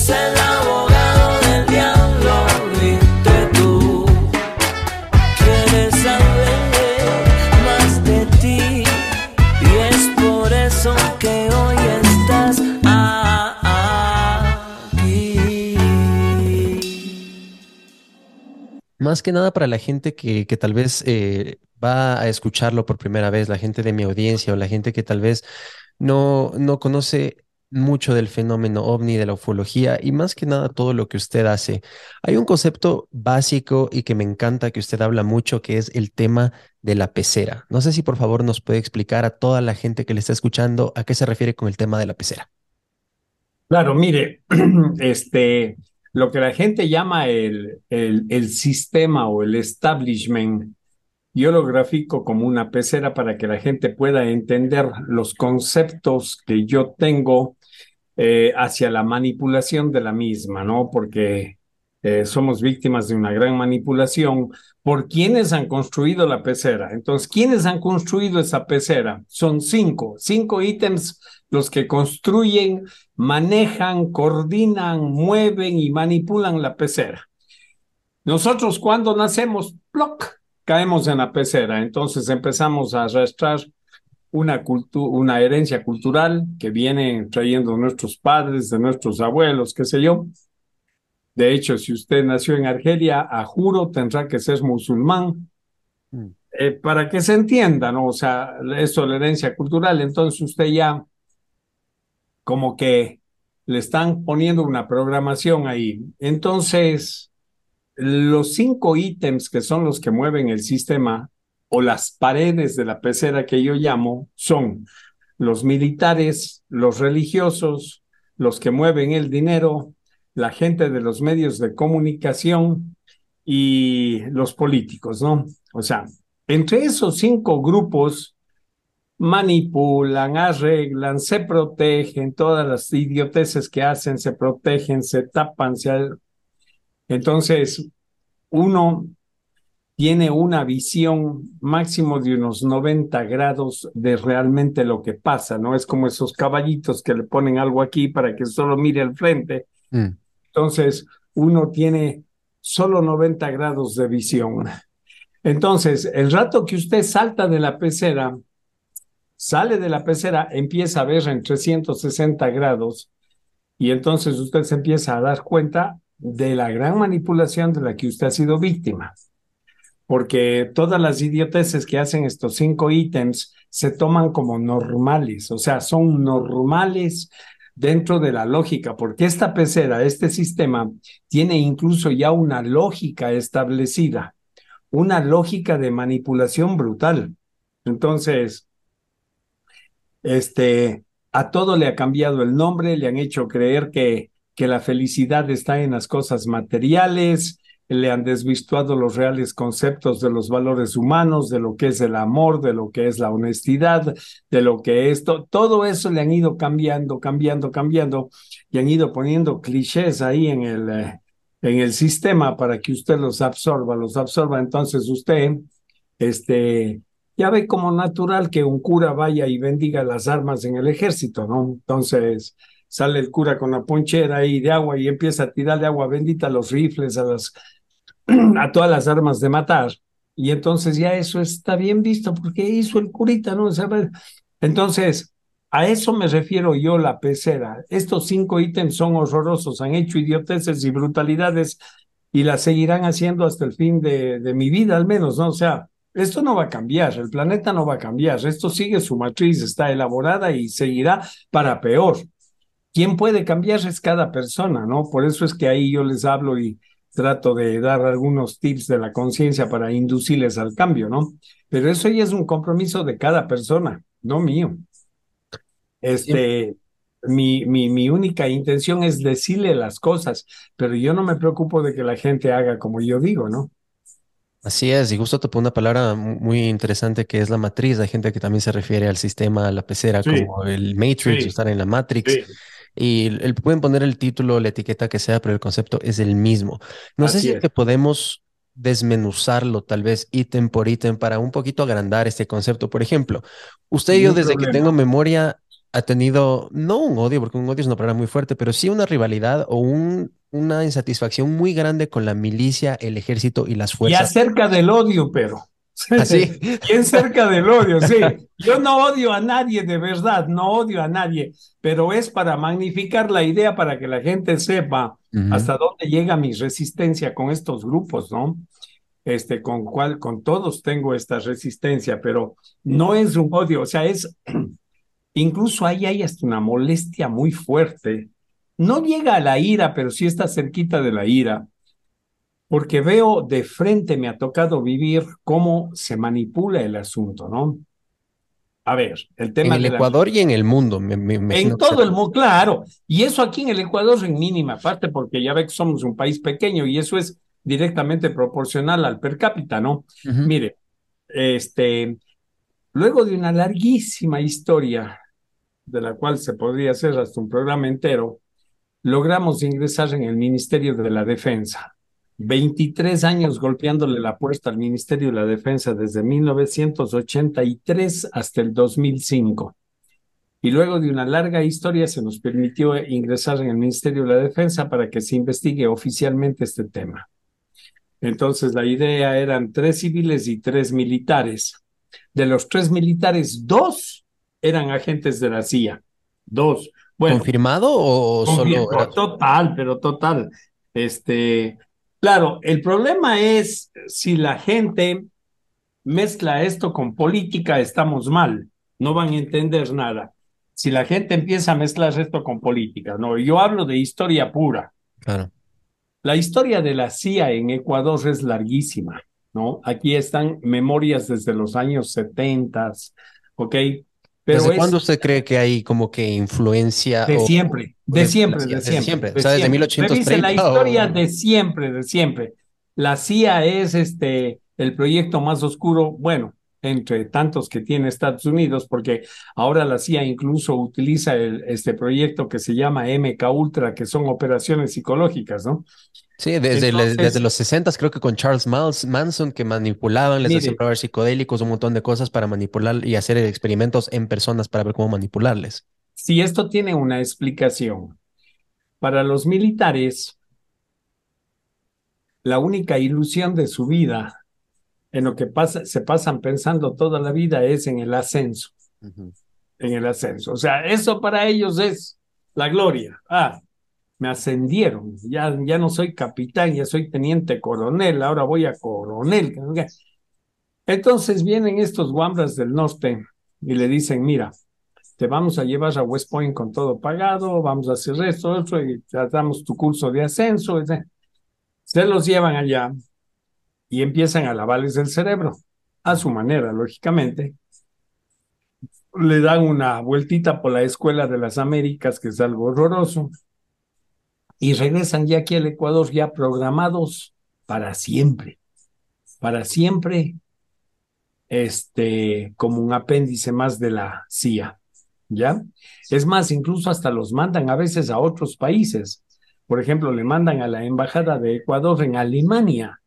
es el abogado del diablo, viste tú. Quieres saber más de ti y es por eso que hoy estás aquí. Más que nada para la gente que, que tal vez eh, va a escucharlo por primera vez, la gente de mi audiencia o la gente que tal vez no, no conoce mucho del fenómeno ovni, de la ufología y más que nada todo lo que usted hace. Hay un concepto básico y que me encanta que usted habla mucho, que es el tema de la pecera. No sé si por favor nos puede explicar a toda la gente que le está escuchando a qué se refiere con el tema de la pecera. Claro, mire, este, lo que la gente llama el, el, el sistema o el establishment, yo lo grafico como una pecera para que la gente pueda entender los conceptos que yo tengo eh, hacia la manipulación de la misma, ¿no? Porque eh, somos víctimas de una gran manipulación por quienes han construido la pecera. Entonces, ¿quiénes han construido esa pecera? Son cinco, cinco ítems los que construyen, manejan, coordinan, mueven y manipulan la pecera. Nosotros cuando nacemos, ¡ploc! caemos en la pecera. Entonces empezamos a arrastrar una, una herencia cultural que viene trayendo nuestros padres, de nuestros abuelos, qué sé yo. De hecho, si usted nació en Argelia, a juro tendrá que ser musulmán. Mm. Eh, para que se entienda, ¿no? O sea, esto la herencia cultural, entonces usted ya como que le están poniendo una programación ahí. Entonces, los cinco ítems que son los que mueven el sistema o las paredes de la pecera que yo llamo son los militares, los religiosos, los que mueven el dinero, la gente de los medios de comunicación y los políticos, ¿no? O sea, entre esos cinco grupos manipulan, arreglan, se protegen, todas las idioteces que hacen, se protegen, se tapan, se... Entonces, uno tiene una visión máximo de unos 90 grados de realmente lo que pasa, ¿no? Es como esos caballitos que le ponen algo aquí para que solo mire al frente. Mm. Entonces, uno tiene solo 90 grados de visión. Entonces, el rato que usted salta de la pecera, sale de la pecera, empieza a ver en 360 grados y entonces usted se empieza a dar cuenta de la gran manipulación de la que usted ha sido víctima. Porque todas las idioteces que hacen estos cinco ítems se toman como normales, o sea, son normales dentro de la lógica, porque esta pecera, este sistema, tiene incluso ya una lógica establecida, una lógica de manipulación brutal. Entonces, este, a todo le ha cambiado el nombre, le han hecho creer que que la felicidad está en las cosas materiales, le han desvirtuado los reales conceptos de los valores humanos, de lo que es el amor, de lo que es la honestidad, de lo que es todo eso le han ido cambiando, cambiando, cambiando y han ido poniendo clichés ahí en el, eh, en el sistema para que usted los absorba, los absorba. Entonces usted, este, ya ve como natural que un cura vaya y bendiga las armas en el ejército, ¿no? Entonces, sale el cura con la ponchera ahí de agua y empieza a tirar de agua bendita a los rifles, a, las, a todas las armas de matar. Y entonces ya eso está bien visto porque hizo el curita, ¿no? Entonces, a eso me refiero yo la pecera. Estos cinco ítems son horrorosos, han hecho idioteces y brutalidades y las seguirán haciendo hasta el fin de, mi vida al menos, ¿no? O sea, esto no va a cambiar, el planeta no va a cambiar, esto sigue su matriz, está elaborada y seguirá para peor. ¿Quién puede cambiar es cada persona, ¿no? Por eso es que ahí yo les hablo y trato de dar algunos tips de la conciencia para inducirles al cambio, ¿no? Pero eso ya es un compromiso de cada persona, no mío. Este, mi, mi, mi única intención es decirle las cosas, pero yo no me preocupo de que la gente haga como yo digo, ¿no? Así es, y justo topó una palabra muy interesante que es la matriz. Hay gente que también se refiere al sistema, a la pecera, como el Matrix, estar en la Matrix. Y el, pueden poner el título, la etiqueta que sea, pero el concepto es el mismo. No sé si es. que podemos desmenuzarlo tal vez ítem por ítem para un poquito agrandar este concepto. Por ejemplo, usted y yo desde que tengo memoria ha tenido, no un odio, porque un odio es una palabra muy fuerte, pero sí una rivalidad o un, una insatisfacción muy grande con la milicia, el ejército y las Y fuerzas. acerca del odio, pero. Así. Bien cerca del odio, sí. Yo no odio a nadie de verdad, no odio a nadie, pero es para magnificar la idea para que la gente sepa hasta dónde llega mi resistencia con estos grupos, ¿no? Este, con cual, con todos tengo esta resistencia, pero no es un odio, o sea, es, incluso ahí hay hasta una molestia muy fuerte. No llega a la ira, pero sí está cerquita de la ira, porque veo de frente, me ha tocado vivir cómo se manipula el asunto, ¿no? A ver, el En tema el de la- Ecuador y en el mundo, me, en todo el mundo, claro. Y eso aquí en el Ecuador en mínima parte, porque ya ve que somos un país pequeño y eso es directamente proporcional al per cápita, ¿no? Mire, este, luego de una larguísima historia, de la cual se podría hacer hasta un programa entero, logramos ingresar en el Ministerio de la Defensa. 23 años golpeándole la puerta al Ministerio de la Defensa desde 1983 hasta el 2005. Y luego de una larga historia se nos permitió ingresar en el Ministerio de la Defensa para que se investigue oficialmente este tema. Entonces la idea eran tres civiles y tres militares. De los tres militares, dos eran agentes de la CIA. Dos. Bueno, ¿Confirmado o solo era- total, pero total. Este, claro, el problema es si la gente mezcla esto con política, estamos mal. No van a entender nada. Si la gente empieza a mezclar esto con política, no, yo hablo de historia pura. Claro. La historia de la CIA en Ecuador es larguísima, ¿no? Aquí están memorias desde los años 70, ¿ok? Pero ¿Desde es cuándo usted cree que hay como que influencia de o- siempre, de de- siempre, de siempre. siempre, de o sea, desde siempre. 1830 Revise la historia o- de siempre, de siempre. La CIA es este, el proyecto más oscuro, bueno, entre tantos que tiene Estados Unidos, porque ahora la CIA incluso utiliza el, este proyecto que se llama MK Ultra, que son operaciones psicológicas, ¿no? Sí, desde, Entonces- desde los 60 creo que con Charles Mans- Manson que manipulaban, les Mire. hacían probar psicodélicos, un montón de cosas para manipular y hacer experimentos en personas para ver cómo manipularles. Si esto tiene una explicación, para los militares, la única ilusión de su vida, en lo que pasa, se pasan pensando toda la vida, es en el ascenso, en el ascenso. O sea, eso para ellos es la gloria. Ah, me ascendieron, ya, ya no soy capitán, ya soy teniente coronel, ahora voy a coronel. Entonces vienen estos guambras del norte y le dicen, mira, te vamos a llevar a West Point con todo pagado, vamos a hacer esto, otro, y te damos tu curso de ascenso. Se los llevan allá y empiezan a lavarles el cerebro, a su manera, lógicamente. Le dan una vueltita por la Escuela de las Américas, que es algo horroroso, y regresan ya aquí al Ecuador ya programados para siempre, para siempre, este, como un apéndice más de la CIA. ¿Ya? Es más, incluso hasta los mandan a veces a otros países. Por ejemplo, le mandan a la embajada de Ecuador en Alemania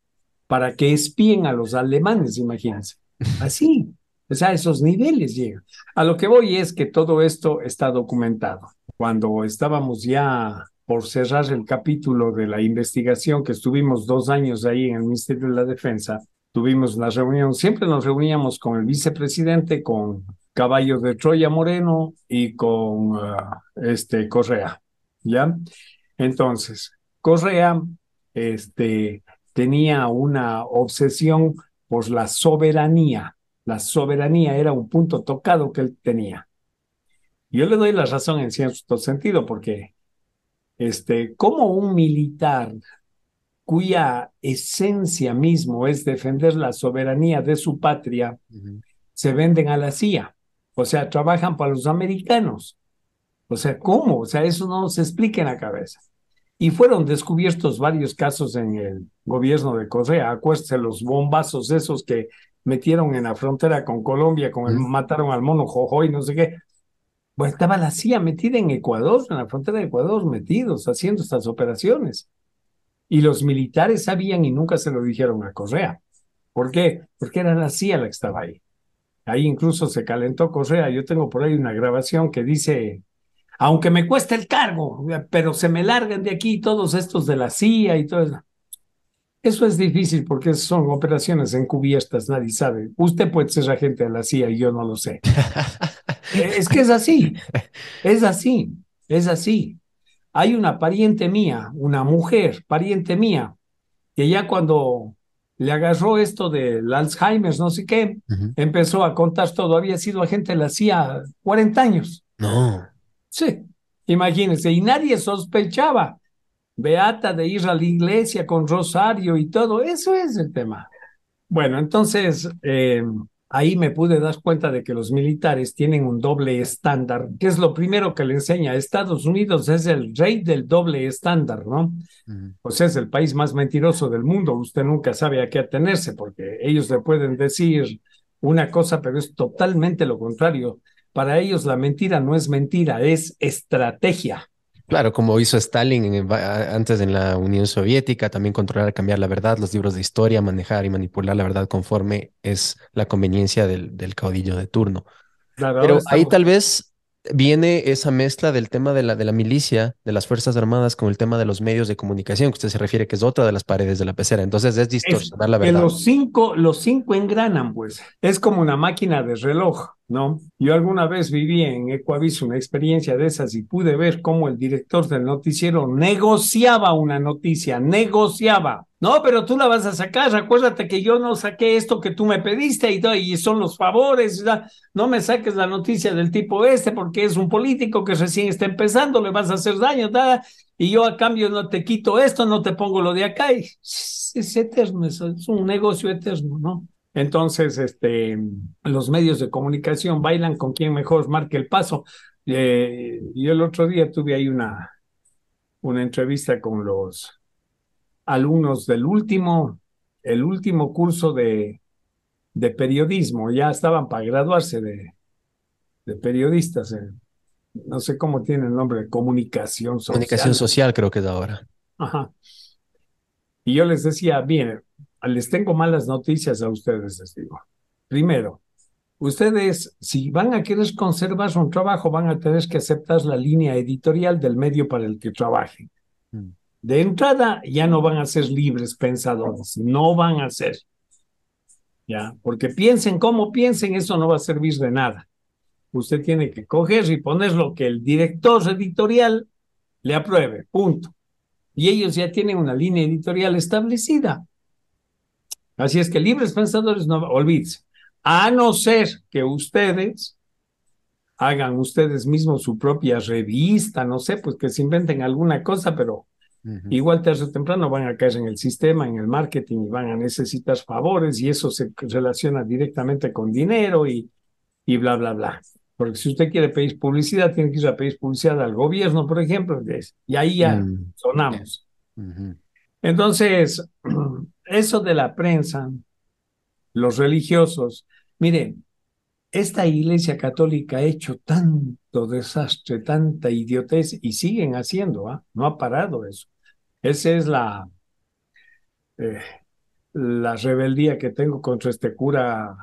para que espíen a los alemanes, imagínense. Así, o sea, a esos niveles llegan. A lo que voy es que todo esto está documentado. Cuando estábamos ya por cerrar el capítulo de la investigación, que estuvimos dos años ahí en el Ministerio de la Defensa, tuvimos la reunión, siempre nos reuníamos con el vicepresidente, con Caballo de Troya Moreno y con ah, este Correa, ¿ya? Entonces, Correa este, tenía una obsesión por la soberanía. La soberanía era un punto tocado que él tenía. Yo le doy la razón en cierto sentido, porque este, como un militar cuya esencia mismo es defender la soberanía de su patria, se venden a la CIA. O sea, trabajan para los americanos. O sea, ¿cómo? O sea, eso no se explica en la cabeza. Y fueron descubiertos varios casos en el gobierno de Correa. Acuérdense los bombazos esos que metieron en la frontera con Colombia, con el, mataron al mono Jojoy, no sé qué. Pues estaba la CIA metida en Ecuador, en la frontera de Ecuador, metidos, haciendo estas operaciones. Y los militares sabían y nunca se lo dijeron a Correa. ¿Por qué? Porque era la CIA la que estaba ahí. Ahí incluso se calentó Correa. Yo tengo por ahí una grabación que dice, aunque me cueste el cargo, pero se me largan de aquí todos estos de la CIA y todo eso. Eso es difícil porque son operaciones encubiertas, nadie sabe. Usted puede ser agente de la CIA y yo no lo sé. es que es así, es así, es así. Hay una pariente mía, una mujer, pariente mía, que ya cuando le agarró esto del Alzheimer, no sé qué, empezó a contar todo. Había sido agente de la CIA 40 años. No. Sí, imagínense, y nadie sospechaba. Beata de ir a la iglesia con rosario y todo, eso es el tema. Bueno, entonces, eh, ahí me pude dar cuenta de que los militares tienen un doble estándar, que es lo primero que le enseña. Estados Unidos es el rey del doble estándar, ¿no? O sea, es el país más mentiroso del mundo. Usted nunca sabe a qué atenerse porque ellos le pueden decir una cosa, pero es totalmente lo contrario. Para ellos la mentira no es mentira, es estrategia. Claro, como hizo Stalin antes en la Unión Soviética, también controlar, cambiar la verdad, los libros de historia, manejar y manipular la verdad conforme es la conveniencia del, del caudillo de turno. Pero ahí tal vez viene esa mezcla del tema de la, de la milicia, de las Fuerzas Armadas, con el tema de los medios de comunicación, que usted se refiere que es otra de las paredes de la pecera. Entonces es distorsionar la verdad. los cinco, los cinco engranan, pues. Es como una máquina de reloj, ¿no? Yo alguna vez viví en Ecoavis una experiencia de esas y pude ver cómo el director del noticiero negociaba una noticia, negociaba no, pero tú la vas a sacar. Acuérdate que yo no saqué esto que tú me pediste y, son los favores. No me saques la noticia del tipo este porque es un político que recién está empezando, le vas a hacer daño. Y yo a cambio no te quito esto, no te pongo lo de acá. Y es, eterno, es, un negocio eterno, ¿no? Entonces, este, los medios de comunicación bailan con quien mejor marque el paso. Eh, yo el otro día tuve ahí una, una entrevista con los alumnos del último, el último curso de, de periodismo, ya estaban para graduarse de, de periodistas, no sé cómo tiene el nombre, comunicación social. Comunicación social creo que es ahora. Ajá. Y yo les decía, bien, les tengo malas noticias a ustedes, les digo. Primero, ustedes, si van a querer conservar un trabajo, van a tener que aceptar la línea editorial del medio para el que trabajen. Mm de entrada ya no van a ser libres pensadores, no van a ser. Ya, porque piensen como piensen, eso no va a servir de nada. Usted tiene que coger y poner lo que el director editorial le apruebe, punto. Y ellos ya tienen una línea editorial establecida. Así es que libres pensadores no olvídense. A no ser que ustedes hagan ustedes mismos su propia revista, no sé, pues que se inventen alguna cosa, pero Igual tarde o temprano van a caer en el sistema, en el marketing y van a necesitar favores y eso se relaciona directamente con dinero y, y bla, bla, bla. Porque si usted quiere pedir publicidad, tiene que ir a pedir publicidad al gobierno, por ejemplo, y ahí ya mm, sonamos. Entonces, eso de la prensa, los religiosos, mire, esta iglesia católica ha hecho tanto desastre, tanta idiotez y siguen haciendo, ¿ah? no ha parado eso. Esa es la, eh, la rebeldía que tengo contra este cura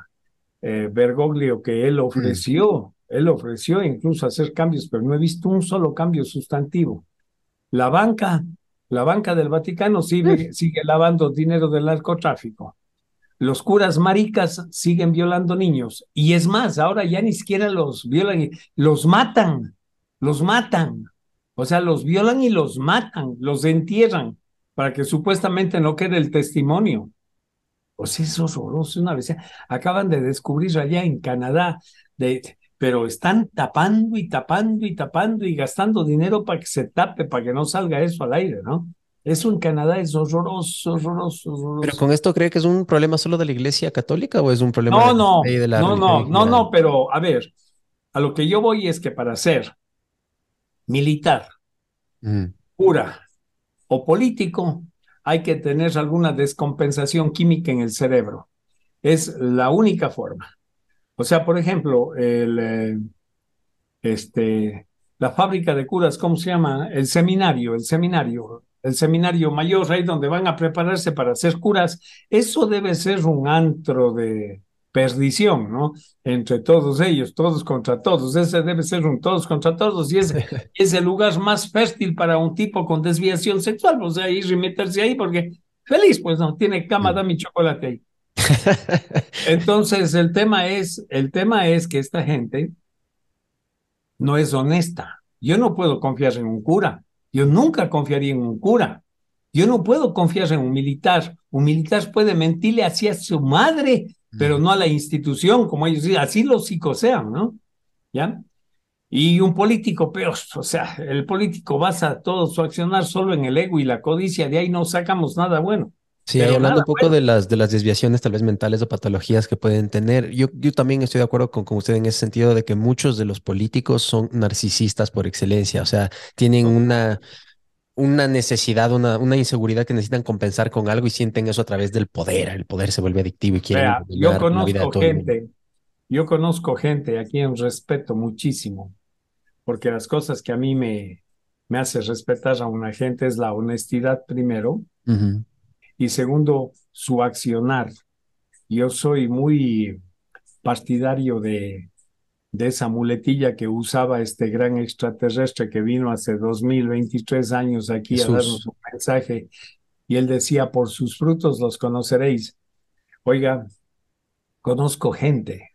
eh, Bergoglio, que él mm. ofreció, él ofreció incluso hacer cambios, pero no he visto un solo cambio sustantivo. La banca, la banca del Vaticano sigue, sigue lavando dinero del narcotráfico. Los curas maricas siguen violando niños. Y es más, ahora ya ni siquiera los violan, los matan, los matan. O sea, los violan y los matan, los entierran para que supuestamente no quede el testimonio. Pues es horroroso una vez. Acaban de descubrir allá en Canadá, de, pero están tapando y tapando y tapando y gastando dinero para que se tape, para que no salga eso al aire, ¿no? Eso en Canadá es horroroso, horroroso, horroroso. ¿Pero con esto cree que es un problema solo de la Iglesia Católica o es un problema no, no, de la No, no, no, no, pero a ver, a lo que yo voy es que para ser militar, mm. pura o político, hay que tener alguna descompensación química en el cerebro. Es la única forma. O sea, por ejemplo, el, eh, este, la fábrica de curas, ¿cómo se llama? El seminario, el seminario, el seminario mayor, ahí donde van a prepararse para hacer curas. Eso debe ser un antro de, perdición, ¿no? Entre todos ellos, todos contra todos. Ese debe ser un todos contra todos y es, es el lugar más fértil para un tipo con desviación sexual, o sea, ir y meterse ahí porque feliz, pues no, tiene cama, da mi chocolate ahí. Entonces, el tema es, el tema es que esta gente no es honesta. Yo no puedo confiar en un cura. Yo nunca confiaría en un cura. Yo no puedo confiar en un militar. Un militar puede mentirle hacia su madre, pero no a la institución, como ellos dicen, así los psicosean, ¿no? ¿Ya? Y un político peor, o sea, el político basa todo su accionar solo en el ego y la codicia, de ahí no sacamos nada bueno. Sí, hablando un poco de las, de las desviaciones tal vez mentales o patologías que pueden tener, yo, yo también estoy de acuerdo con, con usted en ese sentido de que muchos de los políticos son narcisistas por excelencia, o sea, tienen una, una necesidad, una, una inseguridad que necesitan compensar con algo y sienten eso a través del poder, el poder se vuelve adictivo y quieren Vea, yo conozco gente, yo conozco gente a quien respeto muchísimo, porque las cosas que a mí me, me hace respetar a una gente es la honestidad primero. Uh -huh y segundo, su accionar. Yo soy muy partidario de, de esa muletilla que usaba este gran extraterrestre que vino hace 2023 años aquí Jesús. a darnos un mensaje y él decía, por sus frutos los conoceréis. Oiga, conozco gente,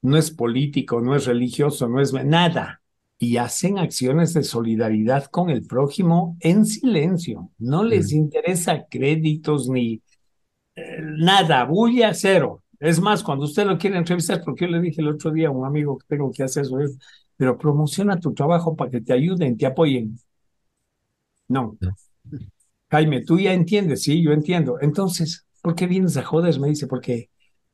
no es político, no es religioso, no es nada, y hacen acciones de solidaridad con el prójimo en silencio. No les mm. interesa créditos ni eh, nada, bulla cero. Es más, cuando usted lo quiere entrevistar, porque yo le dije el otro día a un amigo que tengo que hacer eso, pero promociona tu trabajo para que te ayuden, te apoyen. No. no. Jaime, tú ya entiendes, sí, yo entiendo. Entonces, ¿por qué vienes a joder? Me dice, porque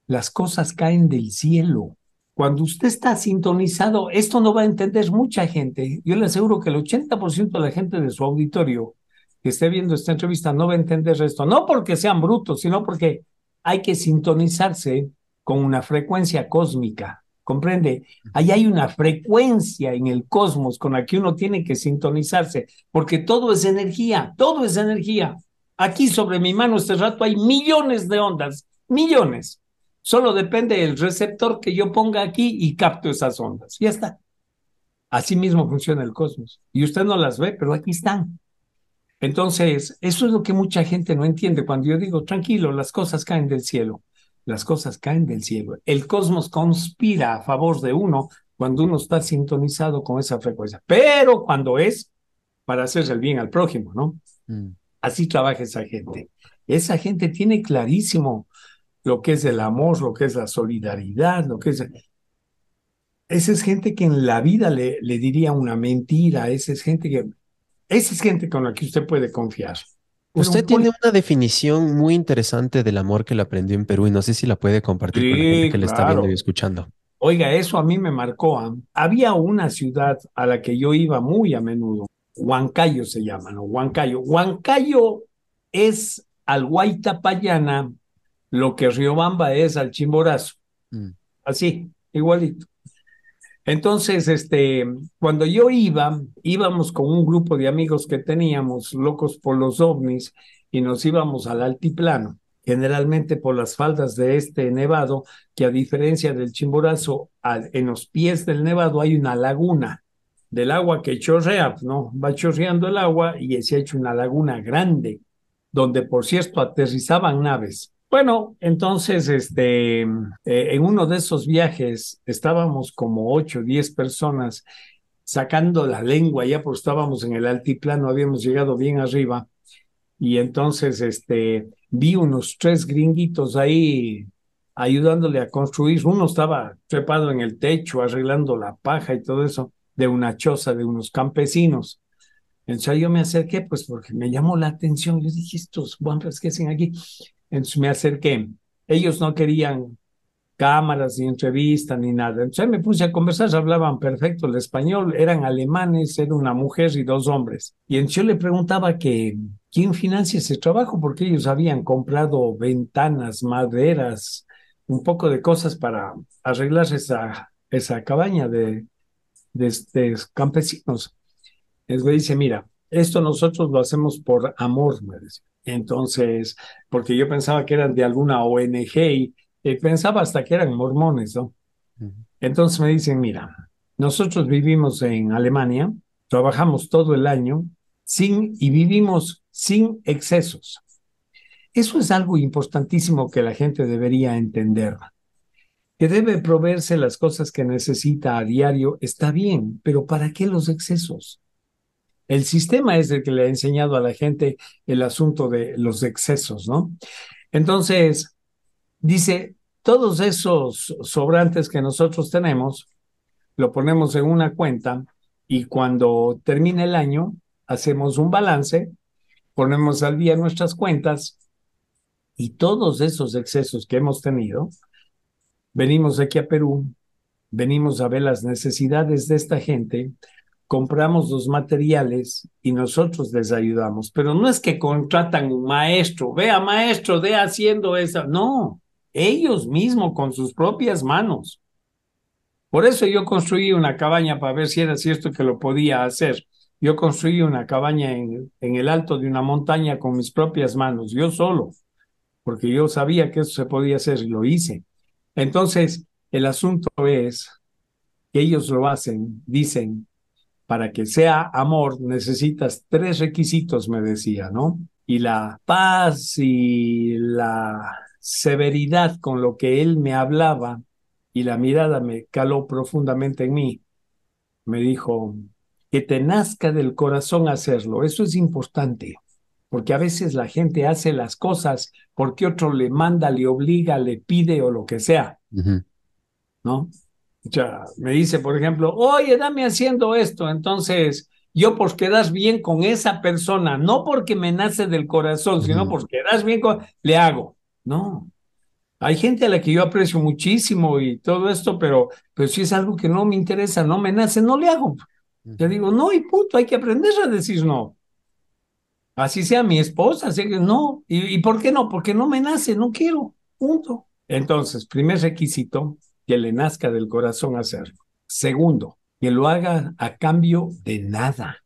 las cosas caen del cielo. Cuando usted está sintonizado, esto no va a entender mucha gente. Yo le aseguro que el 80% de la gente de su auditorio que esté viendo esta entrevista no va a entender esto. No porque sean brutos, sino porque hay que sintonizarse con una frecuencia cósmica. ¿Comprende? Ahí hay una frecuencia en el cosmos con la que uno tiene que sintonizarse, porque todo es energía, todo es energía. Aquí sobre mi mano este rato hay millones de ondas, millones. Solo depende del receptor que yo ponga aquí y capto esas ondas. Ya está. Así mismo funciona el cosmos. Y usted no las ve, pero aquí están. Entonces, eso es lo que mucha gente no entiende. Cuando yo digo, tranquilo, las cosas caen del cielo. Las cosas caen del cielo. El cosmos conspira a favor de uno cuando uno está sintonizado con esa frecuencia. Pero cuando es para hacer el bien al prójimo, ¿no? Mm. Así trabaja esa gente. Esa gente tiene clarísimo lo que es el amor, lo que es la solidaridad, lo que es... Esa es gente que en la vida le, le diría una mentira, esa es gente que... Esa es gente con la que usted puede confiar. Usted tiene una definición muy interesante del amor que lo aprendió en Perú y no sé si la puede compartir sí, con la gente que claro. le está viendo y escuchando. Oiga, eso a mí me marcó. ¿eh? Había una ciudad a la que yo iba muy a menudo, Huancayo se llama, ¿no? Huancayo. Huancayo es al Guaitapayana lo que Riobamba es al Chimborazo. Mm. Así, igualito. Entonces, este, cuando yo iba, íbamos con un grupo de amigos que teníamos, locos por los ovnis, y nos íbamos al altiplano, generalmente por las faldas de este nevado, que a diferencia del Chimborazo, al, en los pies del nevado hay una laguna del agua que chorrea, ¿no? Va chorreando el agua y se ha hecho una laguna grande, donde por cierto aterrizaban naves. Bueno, entonces, este, eh, en uno de esos viajes estábamos como ocho o diez personas sacando la lengua ya porque estábamos en el altiplano, habíamos llegado bien arriba y entonces, este, vi unos tres gringuitos ahí ayudándole a construir. Uno estaba trepado en el techo, arreglando la paja y todo eso de una choza de unos campesinos. Entonces yo me acerqué, pues porque me llamó la atención. Yo dije, estos guampras que hacen aquí. Entonces me acerqué. Ellos no querían cámaras ni entrevistas ni nada. Entonces me puse a conversar, hablaban perfecto el español, eran alemanes, era una mujer y dos hombres. Y entonces yo le preguntaba que quién financia ese trabajo, porque ellos habían comprado ventanas, maderas, un poco de cosas para arreglar esa, esa cabaña de, de, de campesinos. Entonces me dice, mira, esto nosotros lo hacemos por amor, me decía. Entonces, porque yo pensaba que eran de alguna ONG y, eh, pensaba hasta que eran mormones, ¿no? Entonces me dicen, mira, nosotros vivimos en Alemania, trabajamos todo el año sin y vivimos sin excesos. Eso es algo importantísimo que la gente debería entender. Que debe proveerse las cosas que necesita a diario, está bien, pero ¿para qué los excesos? El sistema es el que le ha enseñado a la gente el asunto de los excesos, ¿no? Entonces, dice, todos esos sobrantes que nosotros tenemos, lo ponemos en una cuenta y cuando termine el año, hacemos un balance, ponemos al día nuestras cuentas y todos esos excesos que hemos tenido, venimos aquí a Perú, venimos a ver las necesidades de esta gente, compramos los materiales y nosotros les ayudamos. Pero no es que contratan un maestro, vea maestro, de haciendo eso. No, ellos mismos con sus propias manos. Por eso yo construí una cabaña para ver si era cierto que lo podía hacer. Yo construí una cabaña en, en el alto de una montaña con mis propias manos, yo solo, porque yo sabía que eso se podía hacer y lo hice. Entonces, el asunto es que ellos lo hacen, dicen, para que sea amor necesitas tres requisitos, me decía, ¿no? Y la paz y la severidad con lo que él me hablaba y la mirada me caló profundamente en mí. Me dijo, que te nazca del corazón hacerlo. Eso es importante, porque a veces la gente hace las cosas porque otro le manda, le obliga, le pide o lo que sea, ¿no? Sea, me dice, por ejemplo, oye, dame haciendo esto. Entonces, yo por quedas bien con esa persona, no porque me nace del corazón, sino porque quedas bien con, le hago. No. Hay gente a la que yo aprecio muchísimo y todo esto, pero, pero si es algo que no me interesa, no me nace, no le hago. Yo digo, no, y punto, hay que aprender a decir no. Así sea mi esposa, así que no. ¿Y, ¿Y por qué no? Porque no me nace, no quiero, punto. Entonces, primer requisito, que le nazca del corazón hacerlo. Segundo, que lo haga a cambio de nada.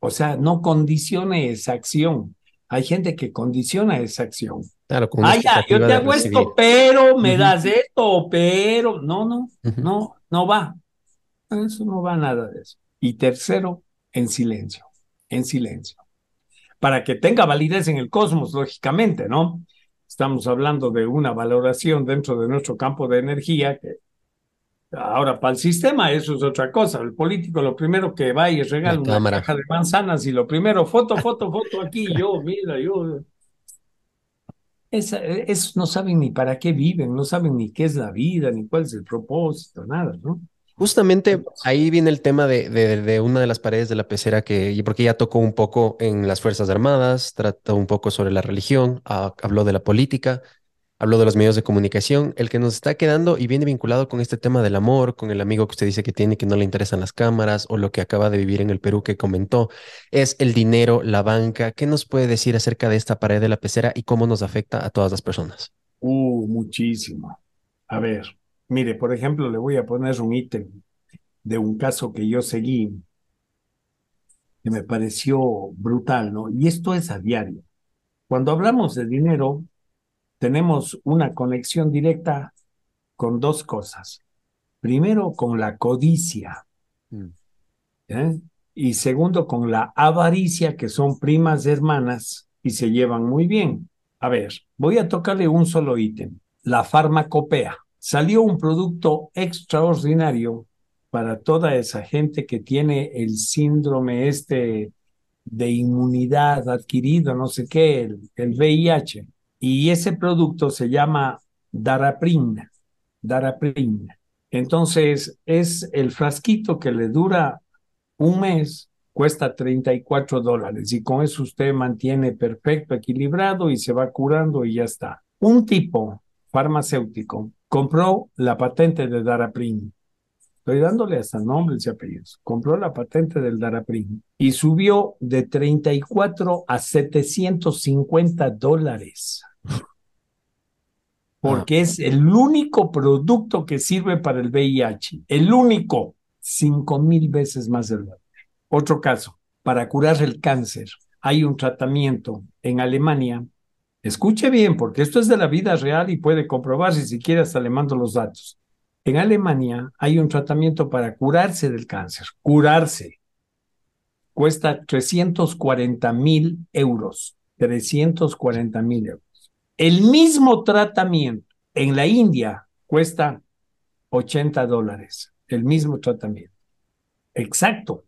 O sea, no condicione esa acción. Hay gente que condiciona esa acción. Claro, con ya, yo te hago esto, pero me das esto, pero no, no, no, no va. Eso no va nada de eso. Y tercero, en silencio, en silencio. Para que tenga validez en el cosmos, lógicamente, ¿no? Estamos hablando de una valoración dentro de nuestro campo de energía que Ahora, para el sistema eso es otra cosa. El político lo primero que va y regala La una cámara. caja de manzanas y lo primero, foto, foto, foto aquí, yo, mira, yo. Esa, esos no saben ni para qué viven, no saben ni qué es la vida, ni cuál es el propósito, nada, ¿no? Justamente ahí viene el tema de, de- de una de las paredes de la pecera que, y porque ya tocó un poco en las Fuerzas Armadas, trató un poco sobre la religión, ah, habló de la política, habló de los medios de comunicación. El que nos está quedando y viene vinculado con este tema del amor, con el amigo que usted dice que tiene que no le interesan las cámaras o lo que acaba de vivir en el Perú que comentó, es el dinero, la banca. ¿Qué nos puede decir acerca de esta pared de la pecera y cómo nos afecta a todas las personas? Uh, muchísimo. A ver, mire, por ejemplo, le voy a poner un ítem de un caso que yo seguí que me pareció brutal, ¿no? Y esto es a diario. Cuando hablamos de dinero, tenemos una conexión directa con dos cosas. Primero, con la codicia, Mm. ¿eh? Y segundo, con la avaricia, que son primas hermanas y se llevan muy bien. A ver, voy a tocarle un solo ítem, la farmacopea. Salió un producto extraordinario para toda esa gente que tiene el síndrome este de inmunidad adquirido, no sé qué, el, el VIH. Y ese producto se llama Daraprim, Daraprim. Entonces, es el frasquito que le dura un mes, cuesta 34 dólares y con eso usted mantiene perfecto, equilibrado y se va curando y ya está. Un tipo farmacéutico compró la patente de Daraprim. Estoy dándole hasta nombres y apellidos. Compró la patente del Daraprim y subió de 34 a 750 dólares porque es el único producto que sirve para el VIH, el único, cinco mil veces más del valor. Otro caso, para curar el cáncer, hay un tratamiento en Alemania, Escuche bien, porque esto es de la vida real y puede comprobarse si quiere hasta le mando los datos. En Alemania hay un tratamiento para curarse del cáncer, curarse. Cuesta 340 mil euros, 340 mil euros. El mismo tratamiento en la India cuesta 80 dólares, el mismo tratamiento. Exacto,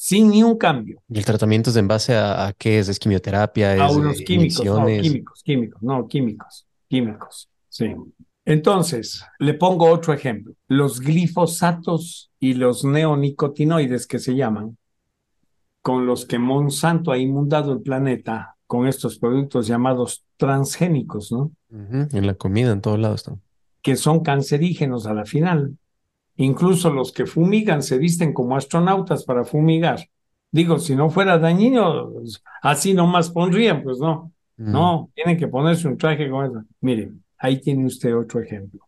sin ni un cambio. ¿Y el tratamiento es en base a, a qué es? ¿Es quimioterapia? ¿Es A unos químicos, no, químicos, químicos, no, químicos, químicos, sí. Entonces, le pongo otro ejemplo. Los glifosatos y los neonicotinoides que se llaman, con los que Monsanto ha inundado el planeta con estos productos llamados transgénicos, ¿no? En la comida, en todos lados están. Que son cancerígenos a la final. Incluso los que fumigan se visten como astronautas para fumigar. Digo, si no fuera dañino, así nomás pondrían, pues no. No, tienen que ponerse un traje con eso. Miren, ahí tiene usted otro ejemplo.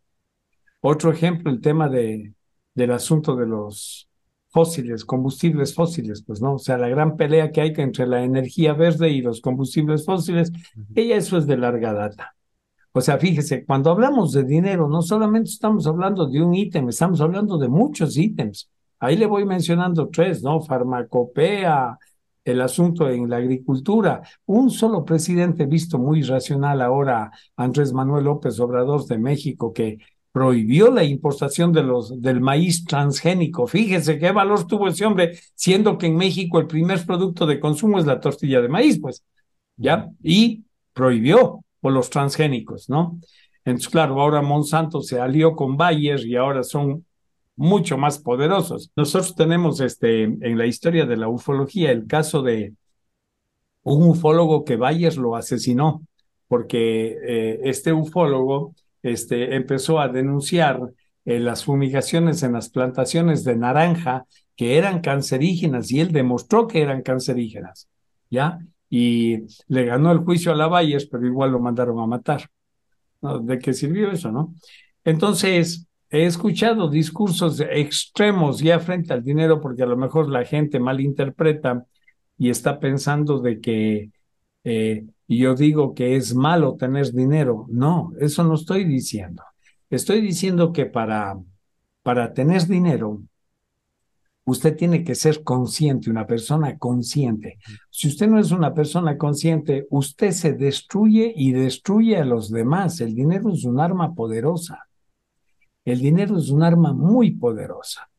Otro ejemplo, el tema de, del asunto de los fósiles, combustibles fósiles, pues no, o sea, la gran pelea que hay entre la energía verde y los combustibles fósiles, ella eso es de larga data. O sea, fíjese, cuando hablamos de dinero, no solamente estamos hablando de un ítem, estamos hablando de muchos ítems. Ahí le voy mencionando tres, ¿no? Farmacopea, el asunto en la agricultura. Un solo presidente visto muy racional ahora, Andrés Manuel López Obrador de México, que prohibió la importación de los, del maíz transgénico. Fíjese qué valor tuvo ese hombre, siendo que en México el primer producto de consumo es la tortilla de maíz, pues, ¿ya? Y prohibió por los transgénicos, ¿no? Entonces, claro, ahora Monsanto se alió con Bayer y ahora son mucho más poderosos. Nosotros tenemos este, en la historia de la ufología el caso de un ufólogo que Bayer lo asesinó, porque eh, este ufólogo este, empezó a denunciar eh, las fumigaciones en las plantaciones de naranja que eran cancerígenas y él demostró que eran cancerígenas, ¿ya? Y le ganó el juicio a la Bayer, pero igual lo mandaron a matar. ¿De qué sirvió eso, no? Entonces, he escuchado discursos extremos ya frente al dinero porque a lo mejor la gente malinterpreta y está pensando de que eh, yo digo que es malo tener dinero. No, eso no estoy diciendo. Estoy diciendo que para, para tener dinero, usted tiene que ser consciente, una persona consciente. Si usted no es una persona consciente, usted se destruye y destruye a los demás. El dinero es un arma poderosa. El dinero es un arma muy poderosa.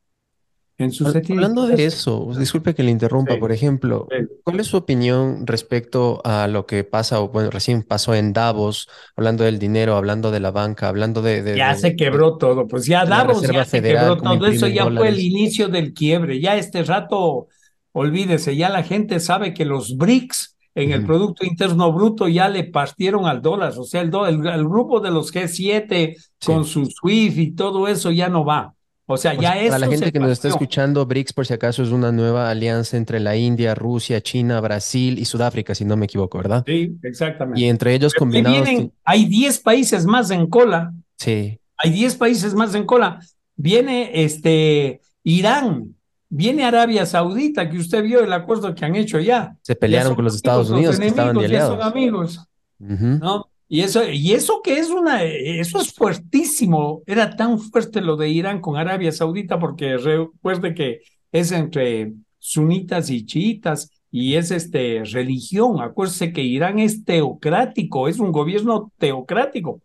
En sus Hablando de eso, disculpe que le interrumpa, Sí. por ejemplo, Sí. ¿cuál es su opinión respecto a lo que pasa, o bueno, recién pasó en Davos, hablando del dinero, hablando de la banca, hablando de... de- Ya de- se quebró todo, pues ya Davos ya se Federal, quebró todo, eso ya fue el inicio del quiebre, ya este rato, olvídese, ya la gente sabe que los BRICS en el. Producto Interno Bruto ya le partieron al dólar, o sea, el, do- el, el grupo de los G7 con su SWIFT y todo eso ya no va, o sea, Por ya si- para la gente que nos está escuchando, BRICS, por si acaso, es una nueva alianza entre la India, Rusia, China, Brasil y Sudáfrica, si no me equivoco, ¿verdad? Sí, exactamente. Y entre ellos Pero combinados, vienen- hay 10 países más en cola, sí, hay 10 países más en cola. Viene este Irán, viene Arabia Saudita, que usted vio el acuerdo que han hecho ya. se pelearon con los Estados los Unidos, que estaban de enemigos ya son aliados. amigos. ¿no? Y eso, y eso que es una, eso es fuertísimo. Era tan fuerte lo de Irán con Arabia Saudita, porque recuerde que es entre sunitas y chiitas y es este religión. Acuérdese que Irán es teocrático, es un gobierno teocrático.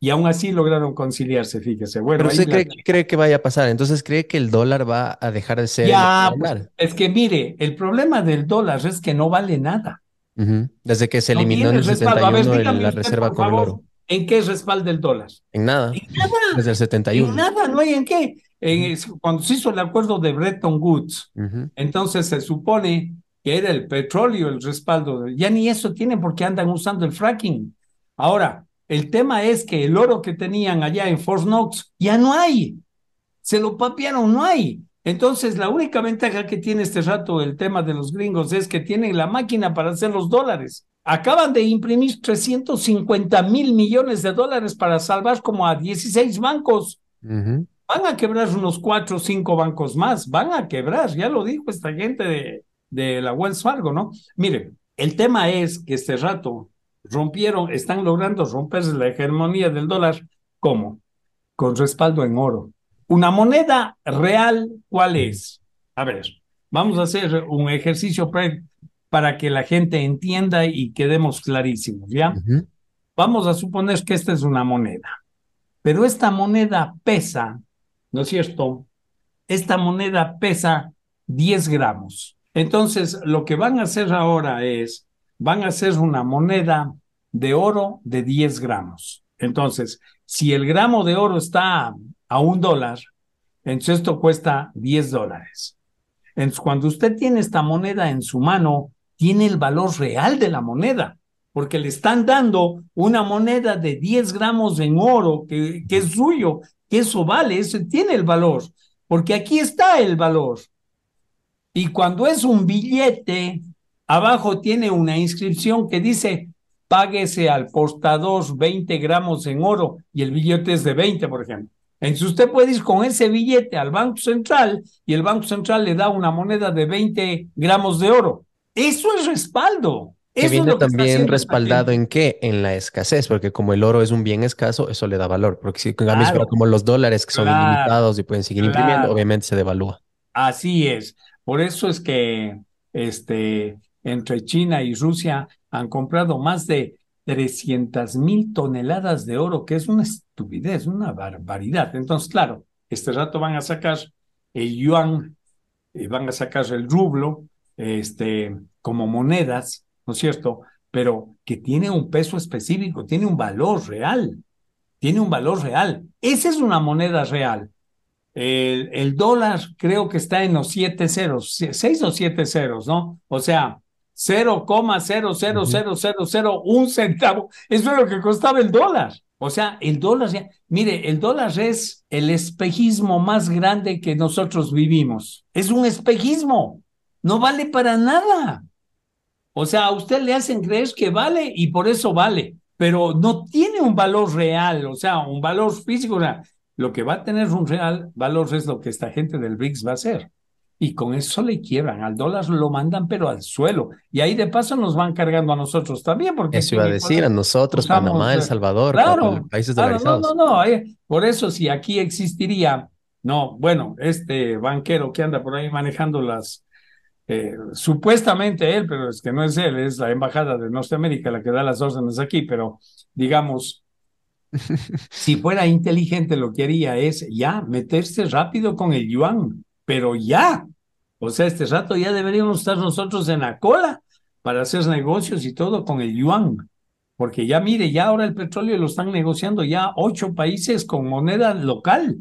Y aún así lograron conciliarse, fíjese. Bueno, Pero usted la- cree, cree que vaya a pasar, entonces cree que el dólar va a dejar de ser Ya, el pues, dólar. es que mire, el problema del dólar es que no vale nada. Desde que se eliminó en el respaldo. A ver, 71 el- dígame la reserva con el oro. ¿En qué respalda el dólar? En nada, En nada. desde el En 71. nada, no hay en qué. En- cuando se hizo el acuerdo de Bretton Woods, entonces se supone que era el petróleo el respaldo. Ya ni eso tienen porque andan usando el fracking. Ahora, el tema es que el oro que tenían allá en Fort Knox ya no hay. Se lo papiaron, no hay. Entonces, la única ventaja que tiene este rato el tema de los gringos es que tienen la máquina para hacer los dólares. Acaban de imprimir 350 mil millones de dólares para salvar como a 16 bancos. Van a quebrar unos cuatro o cinco bancos más, van a quebrar, ya lo dijo esta gente de, de la Wells Fargo, ¿no? Mire, el tema es que este rato rompieron, están logrando romperse la hegemonía del dólar. ¿Cómo? Con respaldo en oro. Una moneda real, ¿cuál es? A ver, vamos a hacer un ejercicio para que la gente entienda y quedemos clarísimos, ¿ya? Vamos a suponer que esta es una moneda, pero esta moneda pesa, ¿no es cierto? Esta moneda pesa 10 gramos. Entonces, lo que van a hacer ahora es, van a hacer una moneda de oro de 10 gramos. Entonces, si el gramo de oro está a un dólar, entonces esto cuesta 10 dólares. Entonces, cuando usted tiene esta moneda en su mano, tiene el valor real de la moneda, porque le están dando una moneda de 10 gramos en oro que, es suyo, que eso vale, eso tiene el valor, porque aquí está el valor. Y cuando es un billete, abajo tiene una inscripción que dice, páguese al portador 20 gramos en oro y el billete es de 20, por ejemplo. Entonces usted puede ir con ese billete al Banco Central y el Banco Central le da una moneda de 20 gramos de oro. Eso es respaldo. Que viene también respaldado en qué? En la escasez, porque como el oro es un bien escaso, eso le da valor. Porque si claro, como los dólares que son ilimitados y pueden seguir imprimiendo, obviamente se devalúa. Así es. Por eso es que este, entre China y Rusia han comprado más de 300 mil toneladas de oro, que es una estupidez, una barbaridad. Entonces, claro, este rato van a sacar el yuan, y van a sacar el rublo, este, como monedas, ¿no es cierto? Pero que tiene un peso específico, tiene un valor real, tiene un valor real. Esa es una moneda real. El, el dólar creo que está en los siete ceros, seis o siete ceros, ¿no? O sea, 0,00001 centavo. Eso es lo que costaba el dólar. O sea, el dólar, mire, el dólar es el espejismo más grande que nosotros vivimos. Es un espejismo. No vale para nada. O sea, a usted le hacen creer que vale y por eso vale, pero no tiene un valor real, o sea, un valor físico. O sea, lo que va a tener un real valor es lo que esta gente del BRICS va a hacer y con eso le quiebran. Al dólar lo mandan, pero al suelo. Y ahí de paso nos van cargando a nosotros también. Porque eso iba a decir, a nosotros, Panamá, El Salvador, claro, países dolarizados. no, no, no. Eh, por eso, si aquí existiría, no, bueno, este banquero que anda por ahí manejando las, eh, supuestamente él, pero es que no es él, es la embajada de Norteamérica la que da las órdenes aquí, pero digamos, si fuera inteligente lo que haría es ya meterse rápido con el yuan pero ya. O sea, este rato ya deberíamos estar nosotros en la cola para hacer negocios y todo con el yuan. Porque ya mire, ya ahora el petróleo lo están negociando ya ocho países con moneda local.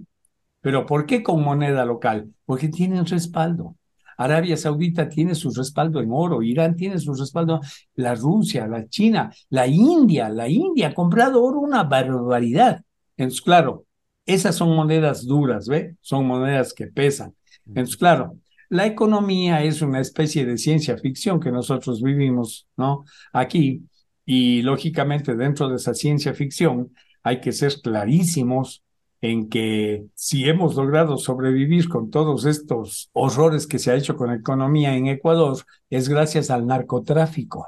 ¿Pero por qué con moneda local? Porque tienen respaldo. Arabia Saudita tiene su respaldo en oro, Irán tiene su respaldo, la Rusia, la China, la India, la India ha comprado oro una barbaridad. Entonces, claro, esas son monedas duras, ¿ve? Son monedas que pesan. Entonces, claro, la economía es una especie de ciencia ficción que nosotros vivimos, ¿no? Aquí, y lógicamente dentro de esa ciencia ficción hay que ser clarísimos en que si hemos logrado sobrevivir con todos estos horrores que se ha hecho con la economía en Ecuador, es gracias al narcotráfico.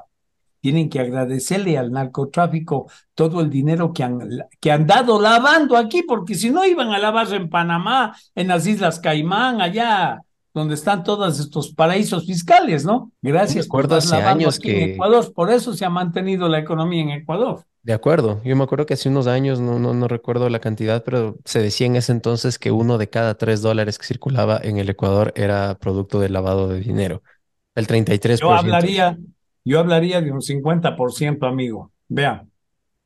Tienen que agradecerle al narcotráfico todo el dinero que han, que han dado lavando aquí, porque si no iban a lavar en Panamá, en las Islas Caimán, allá donde están todos estos paraísos fiscales, ¿no? Gracias por hace años que en Ecuador, por eso se ha mantenido la economía en Ecuador. De acuerdo, yo me acuerdo que hace unos años, no, no, no recuerdo la cantidad, pero se decía en ese entonces que uno de cada tres dólares que circulaba en el Ecuador era producto del lavado de dinero. El 33%. Yo hablaría, yo hablaría de un 50%, amigo. Vea,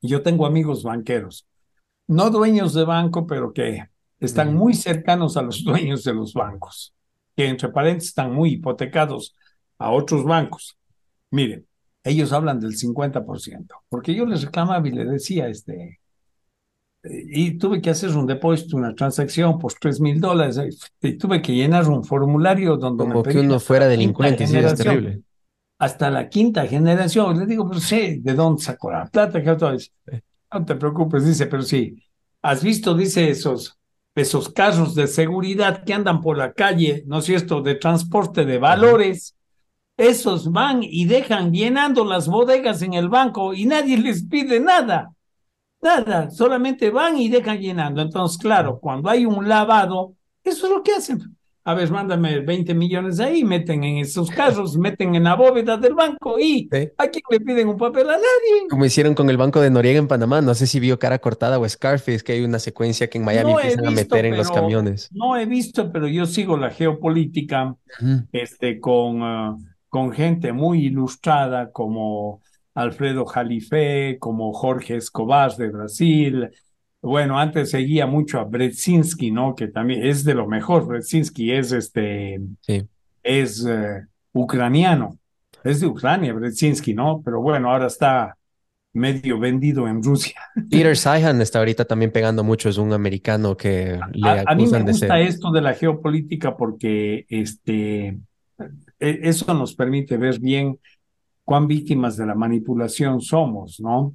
yo tengo amigos banqueros, no dueños de banco, pero que están muy cercanos a los dueños de los bancos, que entre paréntesis están muy hipotecados a otros bancos. Miren, ellos hablan del 50%, porque yo les reclamaba y les decía, este, y tuve que hacer un depósito, una transacción por tres mil dólares, y tuve que llenar un formulario donde... Como que uno fuera delincuente, sí, es terrible hasta la quinta generación. Le digo, pero sé de dónde sacó la plata. No te preocupes, dice, pero sí. ¿Has visto, dice, esos, esos carros de seguridad que andan por la calle, ¿no es cierto?, de transporte de valores. Esos van y dejan llenando las bodegas en el banco y nadie les pide nada. Nada, solamente van y dejan llenando. Entonces, claro, cuando hay un lavado, eso es lo que hacen. A ver, mándame 20 millones ahí, meten en esos carros, meten en la bóveda del banco y Sí. ¿a quién le piden un papel? A nadie. Como hicieron con el Banco de Noriega en Panamá. No sé si vio Cara Cortada o Scarface, que hay una secuencia que en Miami No empiezan a meter en los camiones. No he visto, pero yo sigo la geopolítica este, con, ah, con gente muy ilustrada como Alfredo Jalifé, como Jorge Escobar de Brasil. Bueno, antes seguía mucho a Brzezinski, ¿no? Que también es de lo mejor. Brzezinski es este, Sí. es eh, ucraniano, es de Ucrania, Brzezinski, ¿no? Pero bueno, ahora está medio vendido en Rusia. Peter Seihan está ahorita también pegando mucho. Es un americano que le A, a mí me de gusta esto de la geopolítica porque este, e- eso nos permite ver bien cuán víctimas de la manipulación somos, ¿no?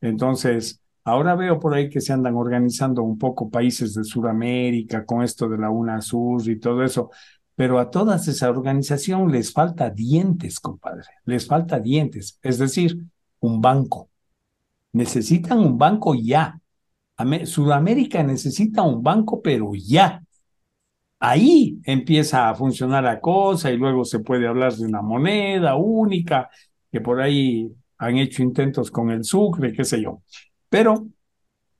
Entonces, ahora veo por ahí que se andan organizando un poco países de Sudamérica con esto de la UNASUR y todo eso, pero a todas esa organización les falta dientes, compadre, les falta dientes, es decir, un banco. Necesitan un banco ya. Amé- Sudamérica necesita un banco, pero ya. Ahí empieza a funcionar la cosa y luego se puede hablar de una moneda única, que por ahí han hecho intentos con el sucre, qué sé yo. Pero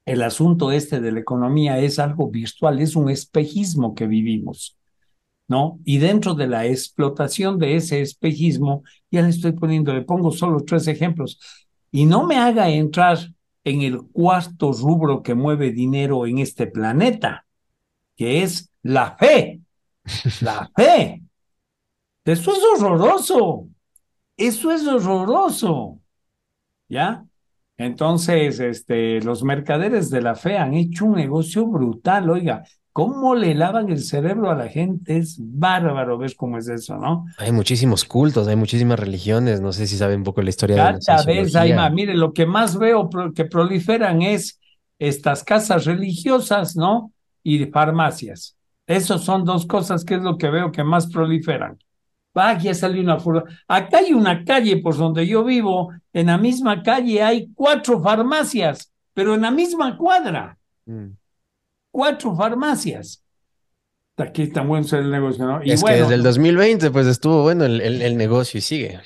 el asunto este de la economía es algo virtual, es un espejismo que vivimos, ¿no? Y dentro de la explotación de ese espejismo, ya le estoy poniendo, le pongo solo tres ejemplos, y no me haga entrar en el cuarto rubro que mueve dinero en este planeta, que es la fe. La fe. Eso es horroroso. Eso es horroroso. ¿Ya? Entonces, este, los mercaderes de la fe han hecho un negocio brutal, oiga, cómo le lavan el cerebro a la gente, es bárbaro, ves cómo es eso, ¿no? Hay muchísimos cultos, hay muchísimas religiones. No sé si saben un poco la historia de la Cada vez hay más. Mire, lo que más veo que proliferan es estas casas religiosas, ¿no? Y farmacias. Esas son dos cosas que es lo que veo que más proliferan. Ah, ya salió una Acá hay una calle por donde yo vivo, en la misma calle hay cuatro farmacias, pero en la misma cuadra, Mm. cuatro farmacias. Aquí está bueno ser el negocio, ¿no? Y Es que bueno, desde el 2020 pues estuvo bueno el, el- el negocio y sigue.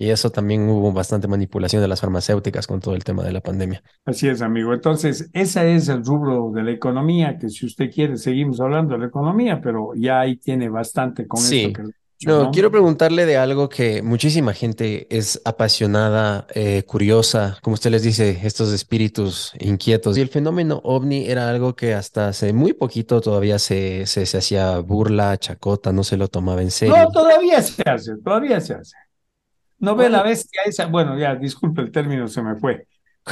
Y eso también hubo bastante manipulación de las farmacéuticas con todo el tema de la pandemia. Así es, amigo. Entonces, ese es el rubro de la economía, que si usted quiere, seguimos hablando de la economía, pero ya ahí tiene bastante con Sí. esto que No, ¿no? quiero preguntarle de algo que muchísima gente es apasionada, eh, curiosa, como usted les dice, estos espíritus inquietos. Y el fenómeno ovni era algo que hasta hace muy poquito todavía se, se, se hacía burla, chacota, no se lo tomaba en serio. No, todavía se hace, todavía se hace. No ve Bueno. la bestia esa, bueno, ya, disculpe el término, se me fue,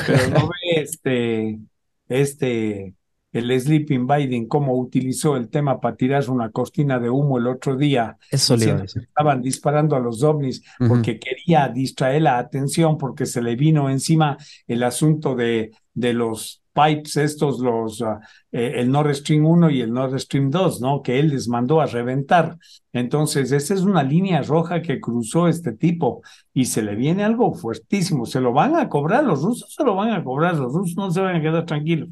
pero no ve este, este, el Sleeping Biden, cómo utilizó el tema para tirar una cortina de humo el otro día, Eso le estaban disparando a los ovnis porque quería distraer la atención, porque se le vino encima el asunto de, de los pipes estos, los, eh, el Nord Stream 1 y el Nord Stream 2, ¿no? Que él les mandó a reventar. Entonces, esa es una línea roja que cruzó este tipo y se le viene algo fuertísimo. Se lo van a cobrar, los rusos se lo van a cobrar, los rusos no se van a quedar tranquilos.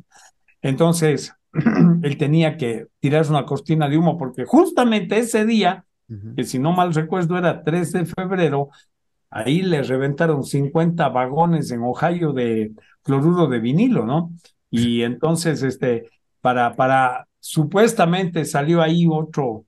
Entonces, él tenía que tirar una cortina de humo porque justamente ese día que si no mal recuerdo era 3 de febrero, ahí le reventaron 50 vagones en Ohio de cloruro de vinilo, ¿no? Y entonces, este, para, para, supuestamente salió ahí otro,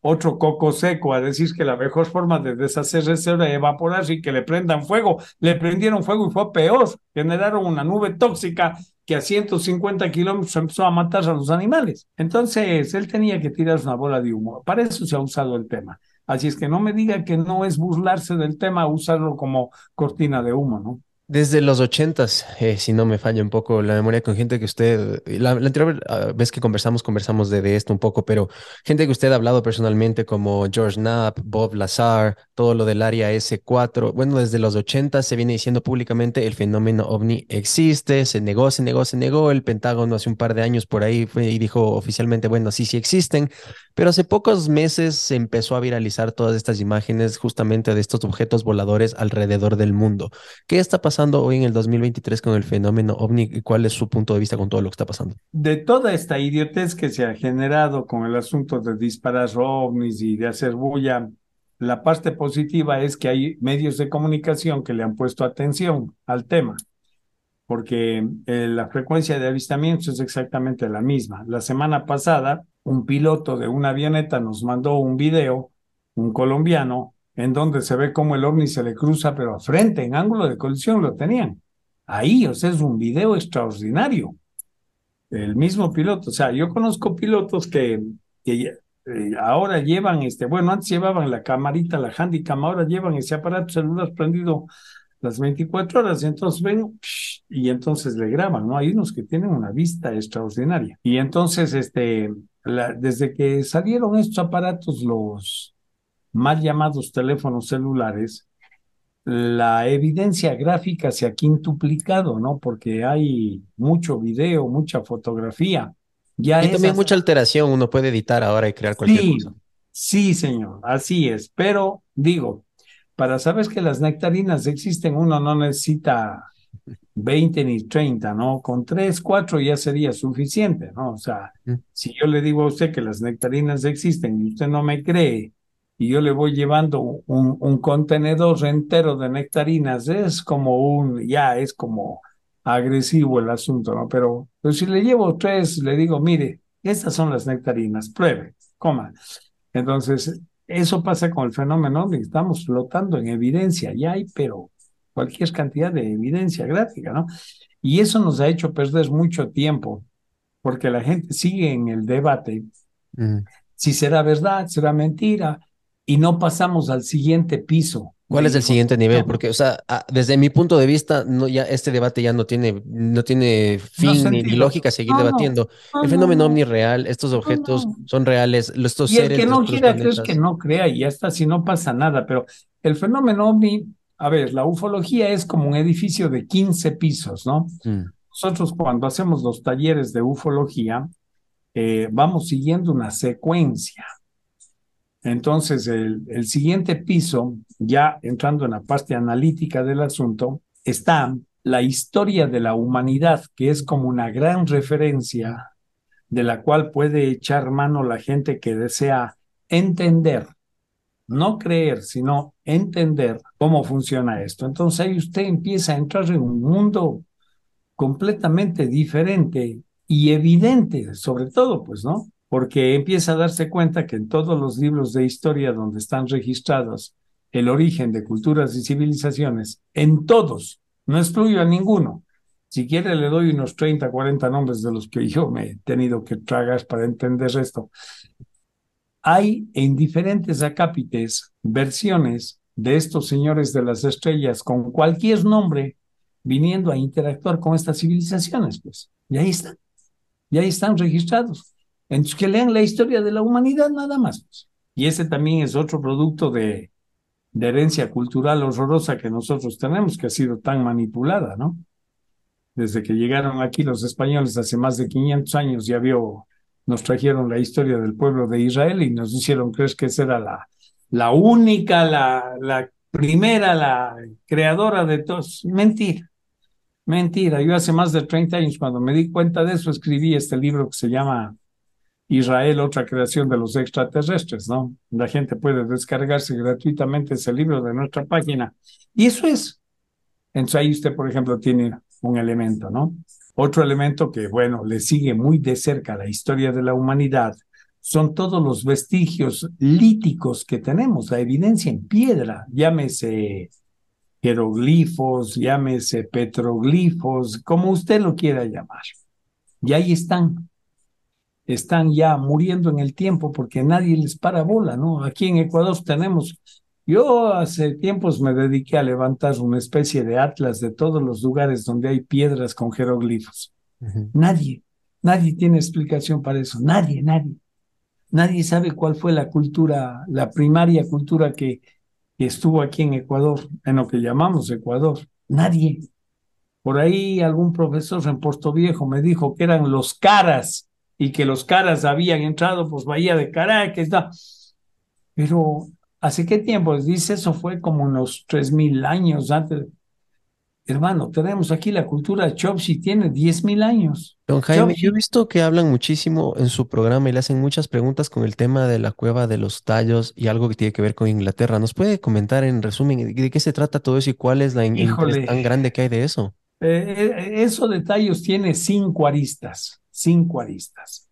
otro coco seco a decir que la mejor forma de deshacerse era evaporarse y que le prendan fuego. Le prendieron fuego y fue peor. Generaron una nube tóxica que a 150 kilómetros empezó a matar a los animales. Entonces, él tenía que tirar una bola de humo. Para eso se ha usado el tema. Así es que no me diga que no es burlarse del tema, usarlo como cortina de humo, ¿no? Desde los ochentas, eh, si no me falla un poco la memoria con gente que usted, la, la anterior ah, vez que conversamos, conversamos de, esto un poco, pero gente que usted ha hablado personalmente como George Knapp, Bob Lazar, todo lo del área S4, bueno, desde los ochentas se viene diciendo públicamente el fenómeno ovni existe, se negó, se negó, se negó, el Pentágono hace un par de años por ahí y dijo oficialmente, bueno, sí, sí existen, pero hace pocos meses se empezó a viralizar todas estas imágenes justamente de estos objetos voladores alrededor del mundo. ¿Qué está pasando? Hoy en el 2023 con el fenómeno ovni y cuál es su punto de vista con todo lo que está pasando? De toda esta idiotez que se ha generado con el asunto de disparar ovnis y de hacer bulla, la parte positiva es que hay medios de comunicación que le han puesto atención al tema, porque eh, la frecuencia de avistamientos es exactamente la misma. La semana pasada, un piloto de una avioneta nos mandó un video, un colombiano, en donde se ve cómo el ovni se le cruza, pero frente, en ángulo de colisión lo tenían. Ahí, o sea, es un video extraordinario. El mismo piloto, o sea, yo conozco pilotos que, que eh, ahora llevan, este, bueno, antes llevaban la camarita, la handicam, ahora llevan ese aparato celular prendido las 24 horas, y entonces ven y entonces le graban, ¿no? Hay unos que tienen una vista extraordinaria. Y entonces, este, desde que salieron estos aparatos, los, mal llamados teléfonos celulares, la evidencia gráfica se ha quintuplicado, ¿no? Porque hay mucho video, mucha fotografía. Ya y también mucha alteración, uno puede editar ahora y crear cualquier sí, cosa. Sí, señor, así es. Pero digo, para saber que las nectarinas existen, uno no necesita 20 ni 30, ¿no? Con 3, 4 ya sería suficiente, ¿no? O sea, si yo le digo a usted que las nectarinas existen y usted no me cree, y yo le voy llevando un, un, contenedor entero de nectarinas, es como un, ya es como agresivo el asunto, ¿no? Pero, pero si le llevo tres, le digo, mire, estas son las nectarinas, pruebe, coma. Entonces, eso pasa con el fenómeno de que estamos flotando en evidencia, ya hay, pero cualquier cantidad de evidencia gráfica, ¿no? Y eso nos ha hecho perder mucho tiempo, porque la gente sigue en el debate, mm. si será verdad, será mentira, y no pasamos al siguiente piso. ¿Cuál es el siguiente nivel? Porque, o sea, desde mi punto de vista, no, ya este debate ya no tiene, no tiene fin ni, lógica seguir debatiendo. el fenómeno omni real, estos objetos son reales, estos y seres. El que no quiera creer que no crea y ya está, si no pasa nada. Pero el fenómeno ovni, a ver, la ufología es como un edificio de 15 pisos, ¿no? Mm. Nosotros cuando hacemos los talleres de ufología, eh, vamos siguiendo una secuencia. Entonces, el, siguiente piso, ya entrando en la parte analítica del asunto, está la historia de la humanidad, que es como una gran referencia de la cual puede echar mano la gente que desea entender, no creer, sino entender cómo funciona esto. Entonces ahí usted empieza a entrar en un mundo completamente diferente y evidente, sobre todo, pues, ¿no? Porque empieza a darse cuenta que en todos los libros de historia donde están registrados el origen de culturas y civilizaciones, en todos, no excluyo a ninguno. Si quiere le doy unos 30, 40 nombres de los que yo me he tenido que tragar para entender esto. Hay en diferentes acápites versiones de estos señores de las estrellas con cualquier nombre viniendo a interactuar con estas civilizaciones, pues. Y ahí están. Y ahí están registrados. Entonces, que lean la historia de la humanidad nada más. Y ese también es otro producto de, de herencia cultural horrorosa que nosotros tenemos, que ha sido tan manipulada, ¿no? Desde que llegaron aquí los españoles hace más de 500 años, ya vio, nos trajeron la historia del pueblo de Israel y nos hicieron creer que esa era la, la única, la, la primera, la creadora de todos. Mentira, mentira. Yo hace más de 30 años, cuando me di cuenta de eso, escribí este libro que se llama Israel, otra creación de los extraterrestres, ¿no? La gente puede descargarse gratuitamente ese libro de nuestra página. Y eso es. Entonces ahí usted, por ejemplo, tiene un elemento, ¿no? Otro elemento que, bueno, le sigue muy de cerca la historia de la humanidad son todos los vestigios líticos que tenemos, la evidencia en piedra, llámese jeroglifos, llámese petroglifos, como usted lo quiera llamar. Y ahí están están ya muriendo en el tiempo porque nadie les para bola, ¿no? Aquí en Ecuador tenemos Yo hace tiempos me dediqué a levantar una especie de atlas de todos los lugares donde hay piedras con jeroglifos. Nadie, nadie tiene explicación para eso. Nadie, nadie. Nadie sabe cuál fue la cultura, la primaria cultura que, que estuvo aquí en Ecuador, en lo que llamamos Ecuador. Nadie. Por ahí algún profesor en Puerto Viejo me dijo que eran los caras y que los caras habían entrado pues Bahía de Caracas. ¿no? Pero ¿hace qué tiempo? Dice, eso fue como unos tres mil años antes. Hermano, tenemos aquí la cultura Chopsi, tiene diez mil años. Don Jaime, Chopsi. yo he visto que hablan muchísimo en su programa y le hacen muchas preguntas con el tema de la cueva de los tallos y algo que tiene que ver con Inglaterra. ¿Nos puede comentar en resumen de qué se trata todo eso y cuál es la Híjole. tan grande que hay de eso? Eh, eh, eso de tallos tiene cinco aristas, cinco aristas.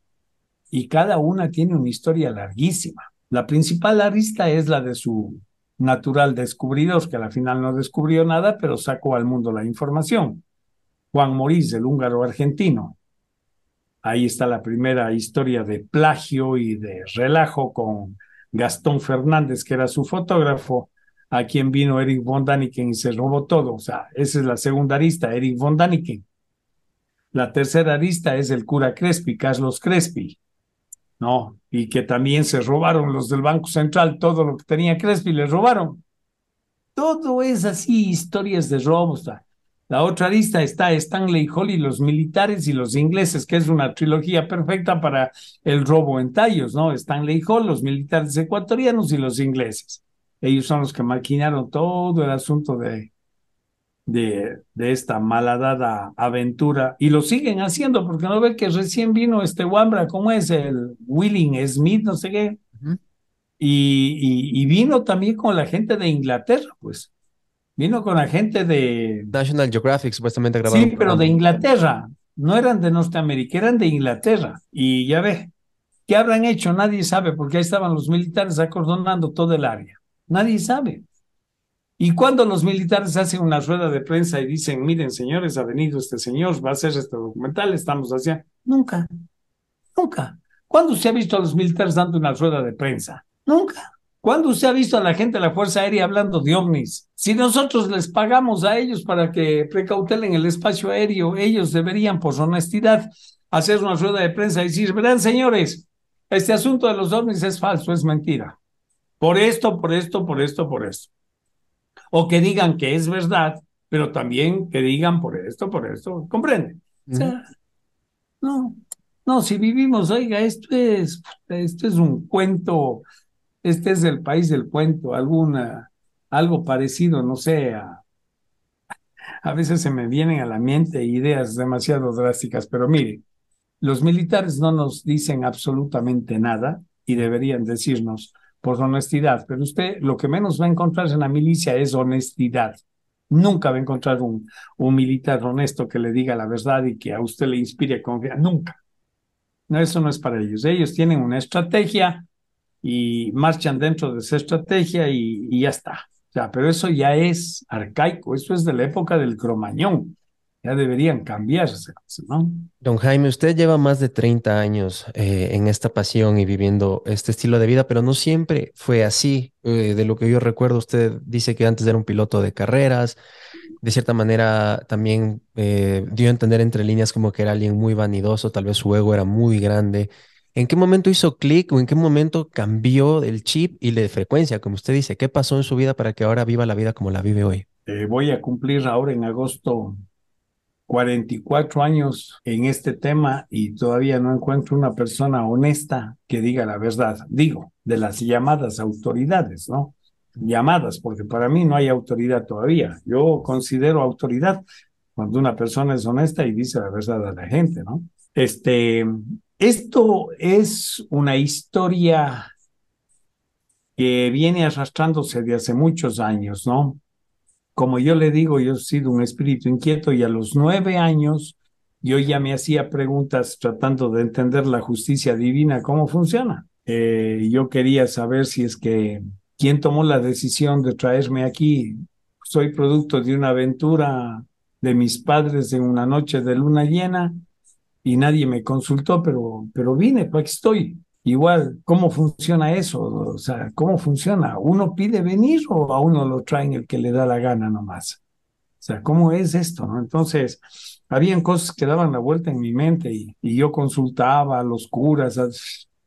Y cada una tiene una historia larguísima. La principal arista es la de su natural descubridor, que al final no descubrió nada, pero sacó al mundo la información. Juan Morís, el húngaro argentino. Ahí está la primera historia de plagio y de relajo con Gastón Fernández, que era su fotógrafo, a quien vino Eric von Daniken y se robó todo. O sea, esa es la segunda arista, Eric von Daniken. La tercera arista es el cura Crespi, Carlos Crespi, ¿no? Y que también se robaron los del Banco Central, todo lo que tenía Crespi, le robaron. Todo es así, historias de robos. La otra arista está Stanley Hall y los militares y los ingleses, que es una trilogía perfecta para el robo en tallos, ¿no? Stanley Hall, los militares ecuatorianos y los ingleses. Ellos son los que maquinaron todo el asunto de, de, de esta malhadada aventura y lo siguen haciendo porque no ve que recién vino este Wambra, ¿cómo es? El Willing Smith, no sé qué. Y, y, y vino también con la gente de Inglaterra, pues. Vino con la gente de... National Geographic supuestamente grabaron Sí, pero de. Inglaterra. No eran de Norteamérica, eran de Inglaterra. Y ya ve, ¿qué habrán hecho? Nadie sabe, porque ahí estaban los militares acordonando todo el área. Nadie sabe. Y cuando los militares hacen una rueda de prensa y dicen, miren, señores, ha venido este señor, va a hacer este documental, estamos haciendo. Nunca, nunca. ¿Cuándo se ha visto a los militares dando una rueda de prensa? Nunca. ¿Cuándo usted ha visto a la gente de la Fuerza Aérea hablando de ovnis? Si nosotros les pagamos a ellos para que precautelen el espacio aéreo, ellos deberían, por honestidad, hacer una rueda de prensa y decir, verán, señores, este asunto de los ovnis es falso, es mentira. Por esto, por esto, por esto, por esto. O que digan que es verdad, pero también que digan por esto, por esto. ¿Comprende? O sea, no, no, si vivimos, oiga, esto es, esto es un cuento, este es el país del cuento, alguna, algo parecido, no sé, a, a veces se me vienen a la mente ideas demasiado drásticas, pero mire, los militares no nos dicen absolutamente nada y deberían decirnos por honestidad, pero usted lo que menos va a encontrar en la milicia es honestidad. Nunca va a encontrar un, militar honesto que le diga la verdad y que a usted le inspire confianza. Nunca. No, eso no es para ellos. Ellos tienen una estrategia y marchan dentro de esa estrategia y, y ya está. O sea, pero eso ya es arcaico, eso es de la época del cromañón. Ya deberían cambiarse, ¿no? Don Jaime, usted lleva más de 30 años eh, en esta pasión y viviendo este estilo de vida, pero no siempre fue así. Eh, de lo que yo recuerdo, usted dice que antes era un piloto de carreras, de cierta manera también eh, dio a entender entre líneas como que era alguien muy vanidoso, tal vez su ego era muy grande. ¿En qué momento hizo clic o en qué momento cambió el chip y la frecuencia, como usted dice? ¿Qué pasó en su vida para que ahora viva la vida como la vive hoy? Eh, voy a cumplir ahora en agosto 44 años en este tema y todavía no encuentro una persona honesta que diga la verdad. Digo, de las llamadas autoridades, ¿no? Llamadas, porque para mí no hay autoridad todavía. Yo considero autoridad cuando una persona es honesta y dice la verdad a la gente, ¿no? Este, esto es una historia que viene arrastrándose de hace muchos años, ¿no? Como yo le digo, yo he sido un espíritu inquieto y a los nueve años yo ya me hacía preguntas tratando de entender la justicia divina, cómo funciona. Eh, yo quería saber si es que quién tomó la decisión de traerme aquí. Soy producto de una aventura de mis padres en una noche de luna llena y nadie me consultó, pero, pero vine, pues aquí estoy. Igual, ¿cómo funciona eso? O sea, ¿cómo funciona? ¿Uno pide venir o a uno lo traen el que le da la gana nomás? O sea, ¿cómo es esto? Entonces, habían cosas que daban la vuelta en mi mente y, yo consultaba a los curas,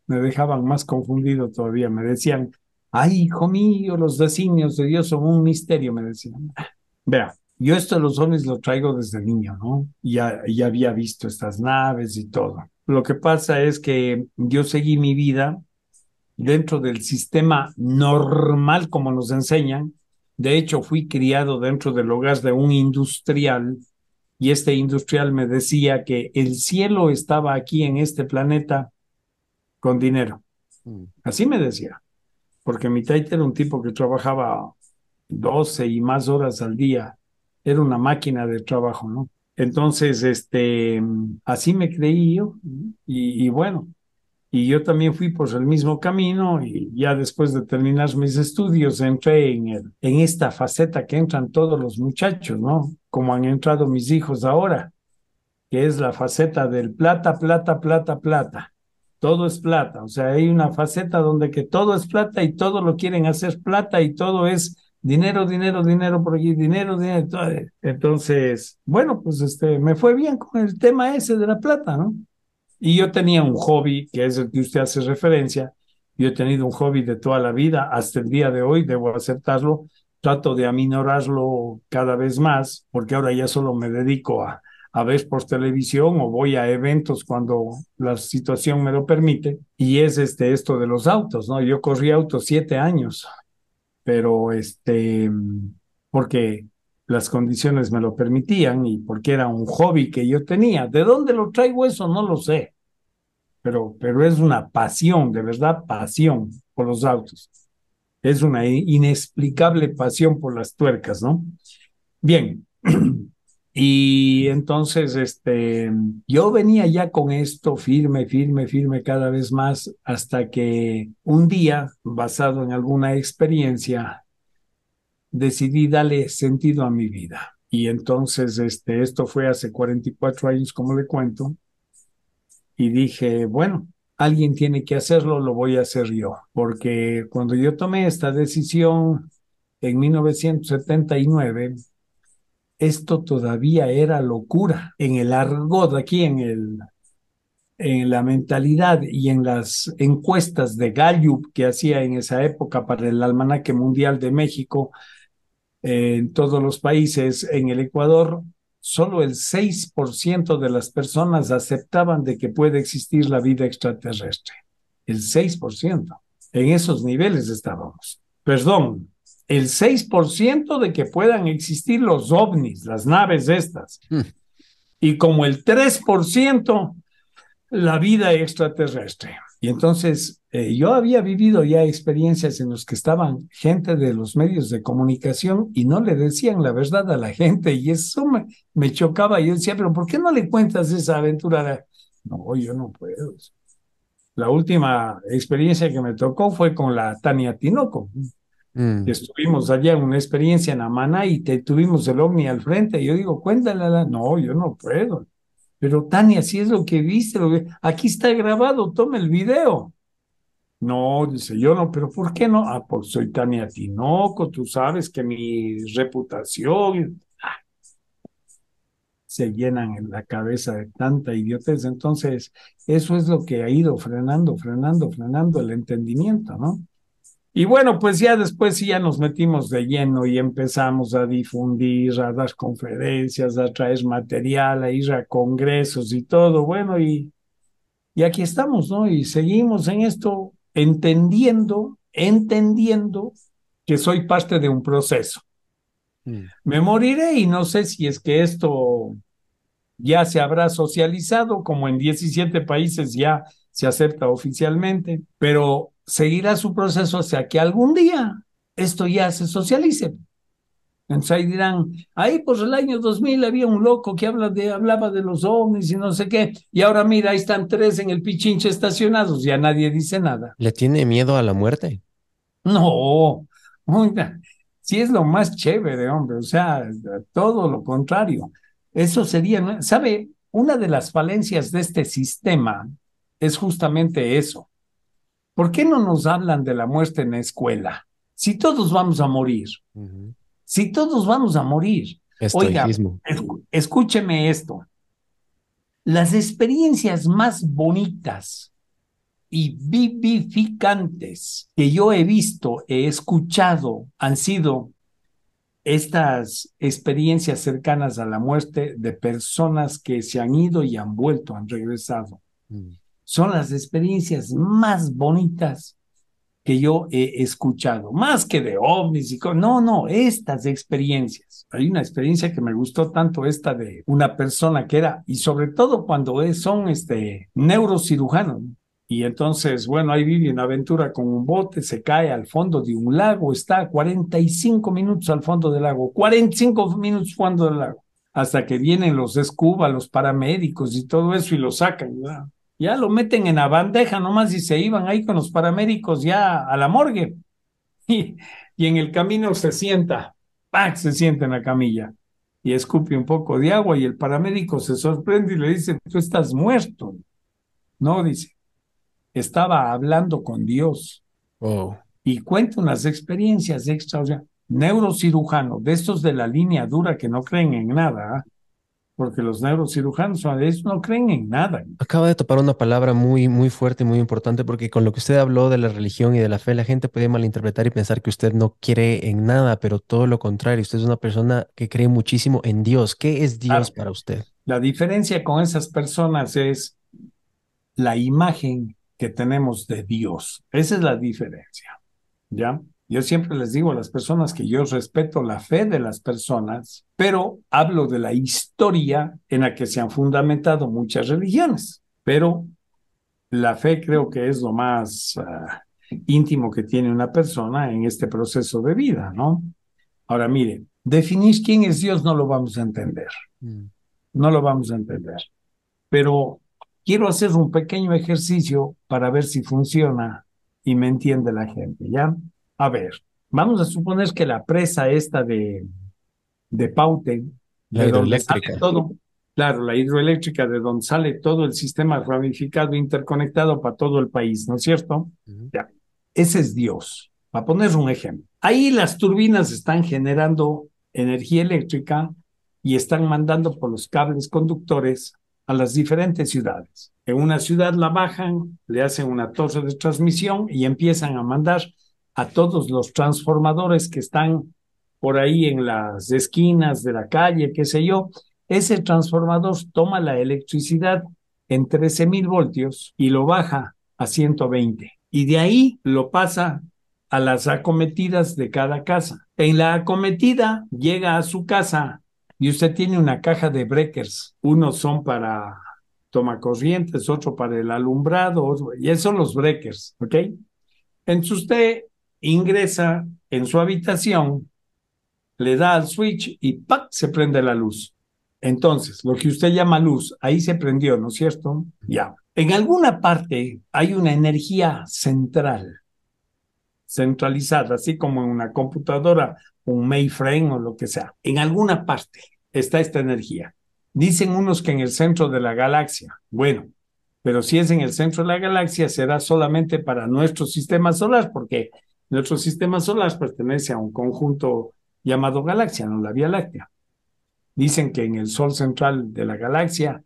me dejaban más confundido todavía, me decían, ay, hijo mío, los designios de Dios son un misterio, me decían. Vea, yo esto de los ovnis lo traigo desde niño, ¿no? Ya, ya había visto estas naves y todo. Lo que pasa es que yo seguí mi vida dentro del sistema normal como nos enseñan. De hecho, fui criado dentro del hogar de un industrial y este industrial me decía que el cielo estaba aquí en este planeta con dinero. Mm. Así me decía, porque mi taita era un tipo que trabajaba 12 y más horas al día, era una máquina de trabajo, ¿no? Entonces, este, así me creí yo y, y bueno, y yo también fui por el mismo camino y ya después de terminar mis estudios entré en, el, en esta faceta que entran todos los muchachos, ¿no? Como han entrado mis hijos ahora, que es la faceta del plata, plata, plata, plata. Todo es plata, o sea, hay una faceta donde que todo es plata y todo lo quieren hacer plata y todo es dinero, dinero, dinero por allí, dinero, dinero. Entonces, bueno, pues este, me fue bien con el tema ese de la plata, ¿no? Y yo tenía un hobby, que es el que usted hace referencia. Yo he tenido un hobby de toda la vida, hasta el día de hoy, debo aceptarlo. Trato de aminorarlo cada vez más, porque ahora ya solo me dedico a, a ver por televisión o voy a eventos cuando la situación me lo permite. Y es este, esto de los autos, ¿no? Yo corrí autos siete años, pero este, porque las condiciones me lo permitían y porque era un hobby que yo tenía. ¿De dónde lo traigo eso? No lo sé. Pero, pero es una pasión, de verdad, pasión por los autos. Es una inexplicable pasión por las tuercas, ¿no? Bien. Y entonces, este, yo venía ya con esto firme, firme, firme cada vez más hasta que un día, basado en alguna experiencia, decidí darle sentido a mi vida. Y entonces, este, esto fue hace 44 años, como le cuento, y dije, bueno, alguien tiene que hacerlo, lo voy a hacer yo, porque cuando yo tomé esta decisión en 1979, esto todavía era locura en el argot, aquí en el en la mentalidad y en las encuestas de Gallup que hacía en esa época para el Almanaque Mundial de México, en todos los países, en el Ecuador, solo el 6% de las personas aceptaban de que puede existir la vida extraterrestre. El 6%. En esos niveles estábamos. Perdón, el 6% de que puedan existir los ovnis, las naves estas. Hmm. Y como el 3% la vida extraterrestre. Y entonces eh, yo había vivido ya experiencias en las que estaban gente de los medios de comunicación y no le decían la verdad a la gente y eso me, me chocaba. Yo decía, pero ¿por qué no le cuentas esa aventura? No, yo no puedo. La última experiencia que me tocó fue con la Tania Tinoco. Mm. Estuvimos allá en una experiencia en Amana y te, tuvimos el ovni al frente. Y yo digo, cuéntale. No, yo no puedo. Pero Tania, si es lo que viste, lo aquí está grabado, toma el video. No, dice, yo no, pero ¿por qué no? Ah, porque soy Tania Tinoco, tú sabes que mi reputación ah, se llenan en la cabeza de tanta idiotez. Entonces, eso es lo que ha ido frenando, frenando, frenando el entendimiento, ¿no? Y bueno, pues ya después ya nos metimos de lleno y empezamos a difundir, a dar conferencias, a traer material, a ir a congresos y todo. Bueno, y, y aquí estamos, ¿no? Y seguimos en esto entendiendo, entendiendo que soy parte de un proceso. Mm. Me moriré y no sé si es que esto ya se habrá socializado, como en 17 países ya se acepta oficialmente, pero seguirá su proceso hasta que algún día esto ya se socialice. Entonces ahí dirán, ahí por el año 2000 había un loco que habla de, hablaba de los ovnis y no sé qué, y ahora mira, ahí están tres en el pichinche estacionados, ya nadie dice nada. ¿Le tiene miedo a la muerte? No, sí es lo más chévere, hombre, o sea, todo lo contrario. Eso sería, ¿sabe? Una de las falencias de este sistema es justamente eso ¿Por qué no nos hablan de la muerte en la escuela? Si todos vamos a morir, si todos vamos a morir. Estoicismo. escúcheme esto. Las experiencias más bonitas y vivificantes que yo he visto, he escuchado, han sido estas experiencias cercanas a la muerte de personas que se han ido y han vuelto, han regresado. Mm. Son las experiencias más bonitas que yo he escuchado, más que de ovnis y. No, no, estas experiencias. Hay una experiencia que me gustó tanto esta de una persona que era, y sobre todo cuando es- son este, neurocirujanos. Y entonces, bueno, ahí vive una aventura con un bote, se cae al fondo de un lago, está 45 minutos al fondo del lago, 45 minutos fondo del lago, hasta que vienen los escuba, los paramédicos y todo eso y lo sacan. ¿verdad? Ya lo meten en la bandeja nomás y se iban ahí con los paramédicos ya a la morgue. Y, y en el camino se sienta, ¡pac! se sienta en la camilla y escupe un poco de agua y el paramédico se sorprende y le dice, tú estás muerto. No, dice, estaba hablando con Dios Oh. y cuenta unas experiencias extraordinarias. Neurocirujano, de estos de la línea dura que no creen en nada, ¿ah? Porque los neurocirujanos de esos no creen en nada. Acaba de topar una palabra muy, muy fuerte y muy importante porque con lo que usted habló de la religión y de la fe, la gente puede malinterpretar y pensar que usted no cree en nada, pero todo lo contrario, usted es una persona que cree muchísimo en Dios. ¿Qué es Dios Claro. para usted? La diferencia con esas personas es la imagen que tenemos de Dios. Esa es la diferencia. ¿Ya? Yo siempre les digo a las personas que yo respeto la fe de las personas, pero hablo de la historia en la que se han fundamentado muchas religiones. Pero la fe creo que es lo más ah, íntimo que tiene una persona en este proceso de vida, ¿no? Ahora, mire, definir quién es Dios no lo vamos a entender no lo vamos a entender. Pero quiero hacer un pequeño ejercicio para ver si funciona y me entiende la gente, ¿ya? A ver, vamos a suponer que la presa esta de, de Paute, La de donde hidroeléctrica. sale todo, claro, la hidroeléctrica, de donde sale todo el sistema ramificado, interconectado para todo el país, ¿no es cierto? Ya, ese es Dios. Para poner un ejemplo. Ahí las turbinas están generando energía eléctrica y están mandando por los cables conductores a las diferentes ciudades. En una ciudad la bajan, le hacen una torre de transmisión y empiezan a mandar a todos los transformadores que están por ahí en las esquinas de la calle, qué sé yo. Ese transformador toma la electricidad en 13.000 voltios y lo baja a 120. Y de ahí lo pasa a las acometidas de cada casa. En la acometida llega a su casa y usted tiene una caja de breakers. Unos son para tomacorrientes, otro para el alumbrado, y esos son los breakers, ¿ok? Entonces usted ingresa en su habitación, le da al switch y ¡pac! se prende la luz. Entonces, lo que usted llama luz, ahí se prendió, ¿no es cierto? Ya. En alguna parte hay una energía central, centralizada, así como en una computadora, un mainframe o lo que sea. En alguna parte está esta energía. Dicen unos que en el centro de la galaxia. Bueno, pero si es en el centro de la galaxia, será solamente para nuestro sistema solar, porque nuestro sistema solar pertenece a un conjunto llamado galaxia, no la Vía Láctea. Dicen que en el sol central de la galaxia,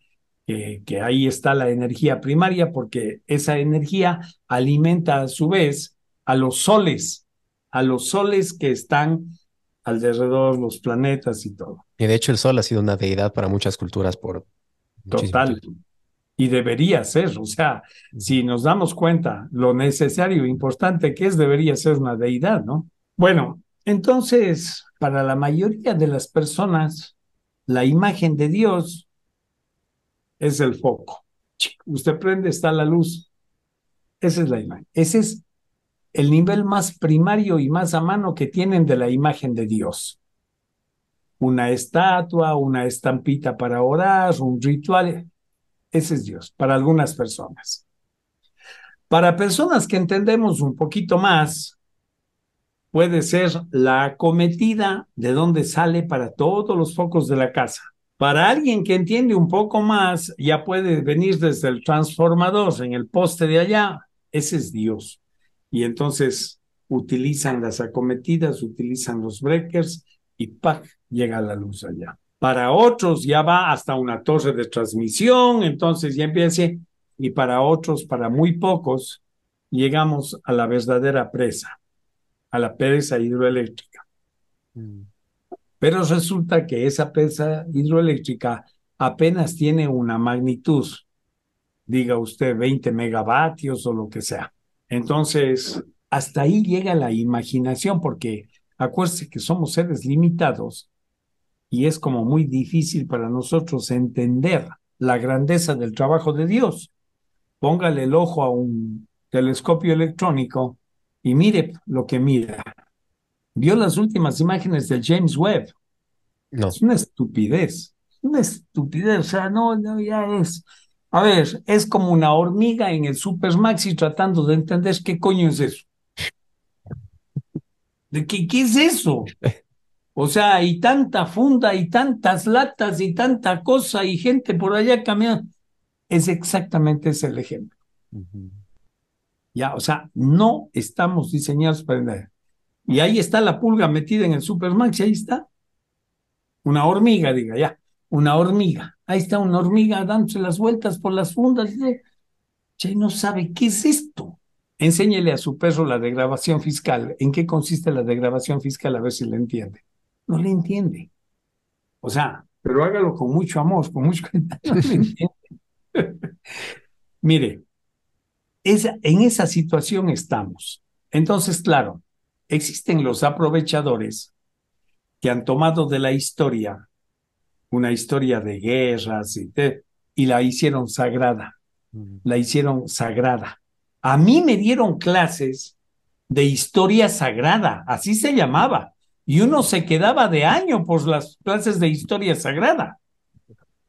eh, que ahí está la energía primaria, porque esa energía alimenta a su vez a los soles, a los soles que están alrededor, los planetas y todo. Y de hecho el sol ha sido una deidad para muchas culturas por Total. tiempo. Y debería ser, o sea, si nos damos cuenta lo necesario e importante que es, debería ser una deidad, ¿no? Bueno, entonces, para la mayoría de las personas, la imagen de Dios es el foco. Usted prende, está la luz. Esa es la imagen. Ese es el nivel más primario y más a mano que tienen de la imagen de Dios. Una estatua, una estampita para orar, un ritual. Ese es Dios para algunas personas. Para personas que entendemos un poquito más, puede ser la acometida de donde sale para todos los focos de la casa. Para alguien que entiende un poco más, ya puede venir desde el transformador en el poste de allá ese es Dios. Y entonces utilizan las acometidas, utilizan los breakers y ¡pac! llega la luz allá. Para otros ya va hasta una torre de transmisión, entonces ya empieza, y para otros, para muy pocos, llegamos a la verdadera presa, a la presa hidroeléctrica. Mm. Pero resulta que esa presa hidroeléctrica apenas tiene una magnitud, diga usted 20 megavatios o lo que sea. Entonces, hasta ahí llega la imaginación, porque acuérdese que somos seres limitados y es como muy difícil para nosotros entender la grandeza del trabajo de Dios. Póngale el ojo a un telescopio electrónico y mire lo que mira. Vio las últimas imágenes del James Webb. No. Es una estupidez, una estupidez, o sea, no, no, ya es. A ver, es como una hormiga en el Super Maxi tratando de entender qué coño es eso. ¿De qué, qué es eso? O sea, y tanta funda y tantas latas y tanta cosa y gente por allá caminando. Es exactamente ese el ejemplo. Ya, o sea, no estamos diseñados para nada. Y ahí está la pulga metida en el Supermax, ahí está. Una hormiga, diga, ya, una hormiga. Ahí está una hormiga dándose las vueltas por las fundas. Dice, Che, no sabe qué es esto. Enséñele a su perro la degradación fiscal. ¿En qué consiste la degradación fiscal? A ver si le entiende. No le entiende. O sea, pero hágalo con mucho amor, con mucho no le entiende. Mire, esa, en esa situación estamos. Entonces, claro, existen los aprovechadores que han tomado de la historia una historia de guerras y, de- y la hicieron sagrada, la hicieron sagrada. A mí me dieron clases de historia sagrada, así se llamaba, y uno se quedaba de año por las clases de historia sagrada.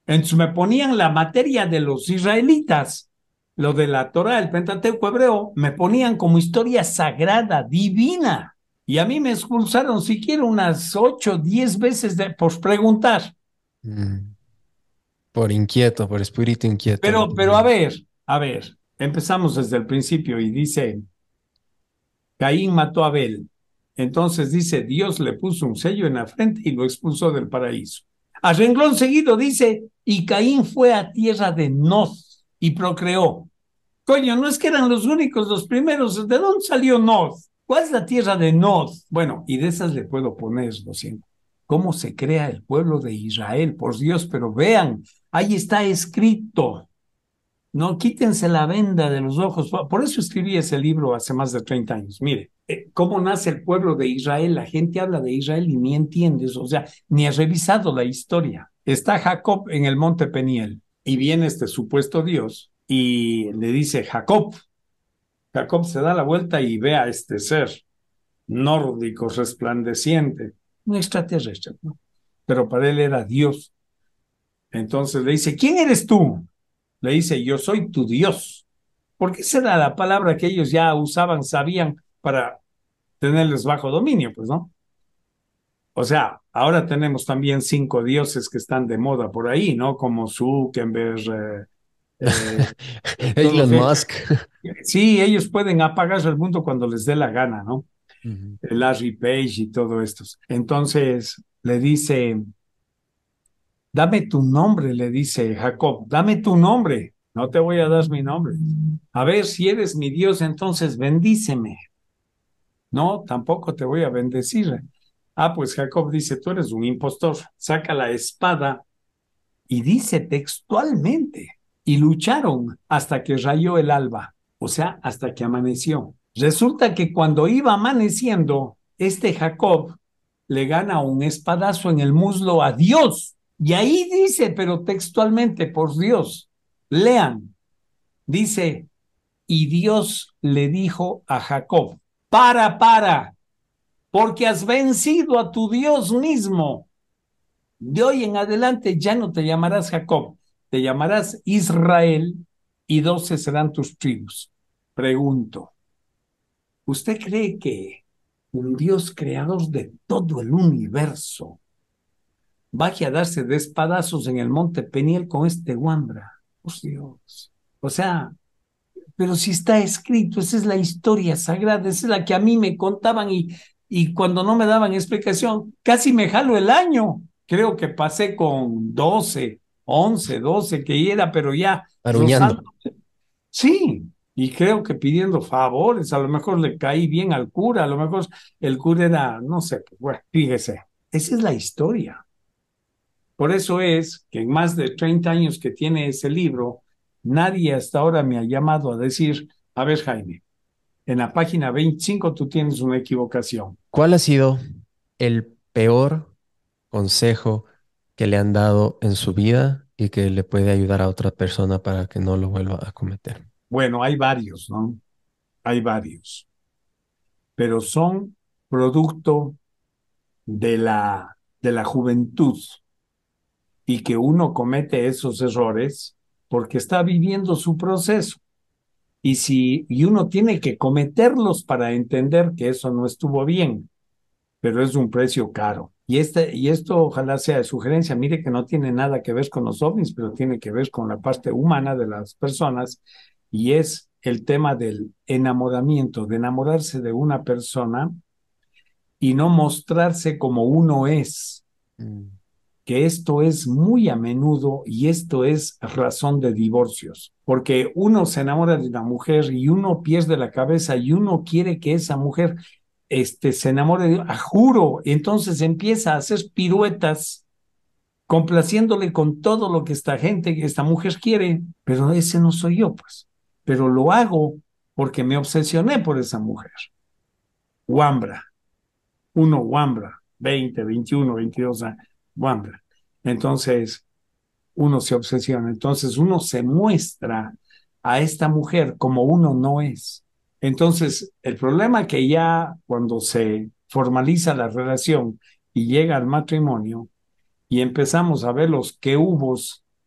Entonces me ponían la materia de los israelitas, lo de la Torah, el Pentateuco hebreo, me ponían como historia sagrada, divina. Y a mí me expulsaron siquiera unas ocho, diez veces de, por preguntar. Mm. Por inquieto, por espíritu inquieto. Pero, pero a ver, a ver, empezamos desde el principio y dice, Caín mató a Abel. Entonces dice, Dios le puso un sello en la frente y lo expulsó del paraíso. A renglón seguido dice, y Caín fue a tierra de Noz y procreó. Coño, no es que eran los únicos, los primeros. ¿De dónde salió Noz? ¿Cuál es la tierra de Noz? Bueno, y de esas le puedo poner, lo siento. ¿Cómo se crea el pueblo de Israel? Por Dios, pero vean, ahí está escrito. No, quítense la venda de los ojos. Por eso escribí ese libro hace más de 30 años. Mire, eh, cómo nace el pueblo de Israel. La gente habla de Israel y ni entiendes, o sea, ni ha revisado la historia. Está Jacob en el monte Peniel y viene este supuesto Dios y le dice, Jacob. Jacob se da la vuelta y ve a este ser nórdico, resplandeciente, un extraterrestre, ¿no? Pero para él era Dios. Entonces le dice, ¿quién eres tú? Le dice, yo soy tu Dios. Porque esa era la palabra que ellos ya usaban, sabían para tenerles bajo dominio, pues, ¿no? O sea, ahora tenemos también cinco dioses que están de moda por ahí, ¿no? Como Zuckerberg. Eh, eh, Elon Musk. Sí, ellos pueden apagar el mundo cuando les dé la gana, ¿no? Ujú. Larry Page y todo esto. Entonces le dice, dame tu nombre, le dice Jacob, dame tu nombre, no te voy a dar mi nombre. A ver, si eres mi Dios, entonces bendíceme. No, tampoco te voy a bendecir. Ah, pues Jacob dice, tú eres un impostor, saca la espada y dice textualmente, y lucharon hasta que rayó el alba, o sea, hasta que amaneció. Resulta que cuando iba amaneciendo, este Jacob le gana un espadazo en el muslo a Dios. Y ahí dice, pero textualmente, por Dios, lean, dice, y Dios le dijo a Jacob, para, para, porque has vencido a tu Dios mismo. De hoy en adelante ya no te llamarás Jacob, te llamarás Israel y doce serán tus tribus. Pregunto, ¿usted cree que un Dios creador de todo el universo vaya a darse de espadazos en el monte Peniel con este Wambra? Por Dios. O sea, pero si está escrito, esa es la historia sagrada, esa es la que a mí me contaban y, y cuando no me daban explicación, casi me jalo el año. Creo que pasé con 12, 11, 12 que era, pero ya. Aruñando. Sí, y creo que pidiendo favores, a lo mejor le caí bien al cura, a lo mejor el cura era, no sé, pues, bueno, fíjese, esa es la historia. Por eso es que en más de 30 años que tiene ese libro, nadie hasta ahora me ha llamado a decir, a ver Jaime, en la página 25 tú tienes una equivocación. ¿Cuál ha sido el peor consejo que le han dado en su vida y que le puede ayudar a otra persona para que no lo vuelva a cometer? Bueno, hay varios, ¿no? Hay varios. Pero son producto de la, de la juventud y que uno comete esos errores porque está viviendo su proceso. Y si y uno tiene que cometerlos para entender que eso no estuvo bien, pero es un precio caro. Y este y esto ojalá sea sugerencia, mire que no tiene nada que ver con los ovnis, pero tiene que ver con la parte humana de las personas y es el tema del enamoramiento, de enamorarse de una persona y no mostrarse como uno es, Mm. Que esto es muy a menudo y esto es razón de divorcios, porque uno se enamora de una mujer y uno pierde la cabeza y uno quiere que esa mujer este, se enamore de, a juro, entonces empieza a hacer piruetas complaciéndole con todo lo que esta gente, esta mujer quiere, pero ese no soy yo, pues, pero lo hago porque me obsesioné por esa mujer. Wambra, uno Wambra, 20, 21, 22 años, Entonces, uno se obsesiona, entonces uno se muestra a esta mujer como uno no es. Entonces, el problema que ya cuando se formaliza la relación y llega al matrimonio y empezamos a ver los que hubo,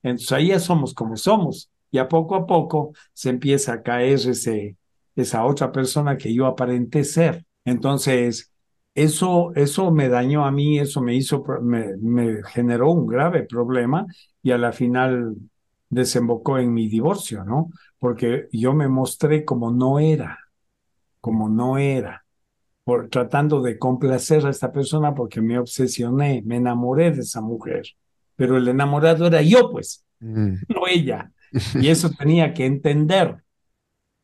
entonces ahí ya somos como somos y a poco a poco se empieza a caer ese, esa otra persona que yo aparenté ser. Entonces, eso, eso me dañó a mí, eso me hizo, me, me generó un grave problema y a la final desembocó en mi divorcio, ¿no? Porque yo me mostré como no era, como no era, por tratando de complacer a esta persona porque me obsesioné, me enamoré de esa mujer. Pero el enamorado era yo, pues, Mm. no ella. Y eso tenía que entender.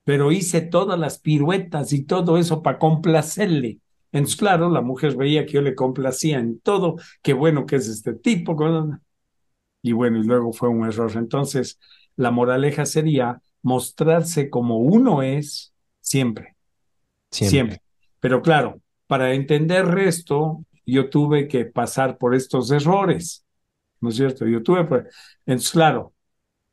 Pero hice todas las piruetas y todo eso para complacerle. Entonces, claro, la mujer veía que yo le complacía en todo, qué bueno que es este tipo. Y bueno, y luego fue un error. Entonces, la moraleja sería mostrarse como uno es siempre, Siempre. siempre. Pero claro, para entender esto, yo tuve que pasar por estos errores, ¿no es cierto? Yo tuve, por- entonces, claro,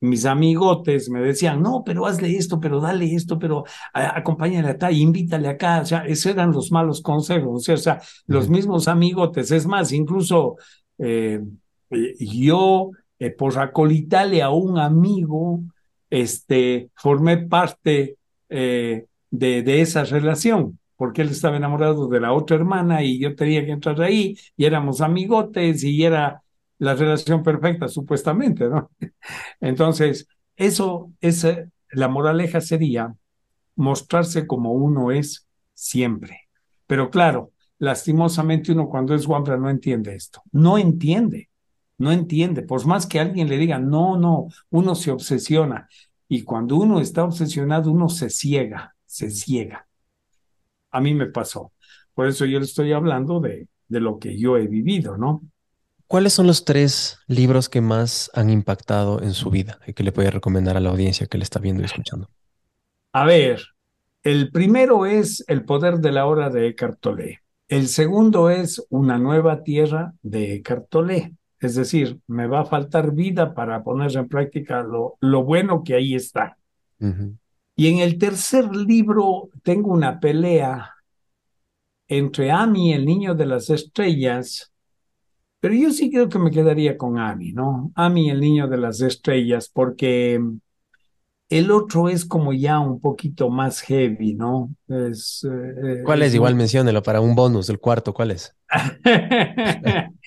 mis amigotes me decían, no, pero hazle esto, pero dale esto, pero a- acompáñale acá, invítale acá. O sea, esos eran los malos consejos. O sea, los mismos amigotes. Es más, incluso eh, yo, eh, por acolitarle a un amigo, este, formé parte eh, de, de esa relación, porque él estaba enamorado de la otra hermana y yo tenía que entrar ahí y éramos amigotes y era la relación perfecta, supuestamente, ¿no? Entonces, eso es, la moraleja sería mostrarse como uno es siempre. Pero claro, lastimosamente uno cuando es guambra no entiende esto. No entiende, no entiende. Por más que alguien le diga, no, no, uno se obsesiona. Y cuando uno está obsesionado, uno se ciega, se ciega. A mí me pasó. Por eso yo le estoy hablando de, de lo que yo he vivido, ¿no? ¿Cuáles son los tres libros que más han impactado en su vida y que le puede recomendar a la audiencia que le está viendo y escuchando? A ver, el primero es El poder de la hora de Eckhart Tolle. El segundo es Una nueva tierra de Eckhart Tolle. Es decir, me va a faltar vida para poner en práctica lo, lo bueno que ahí está. Y en el tercer libro tengo una pelea entre Ami, el niño de las estrellas, pero yo sí creo que me quedaría con Ami, ¿no? Ami, el niño de las estrellas, porque el otro es como ya un poquito más heavy, ¿no? Es, eh, ¿Cuál es? es Igual menciónelo para un bonus, el cuarto, ¿cuál es?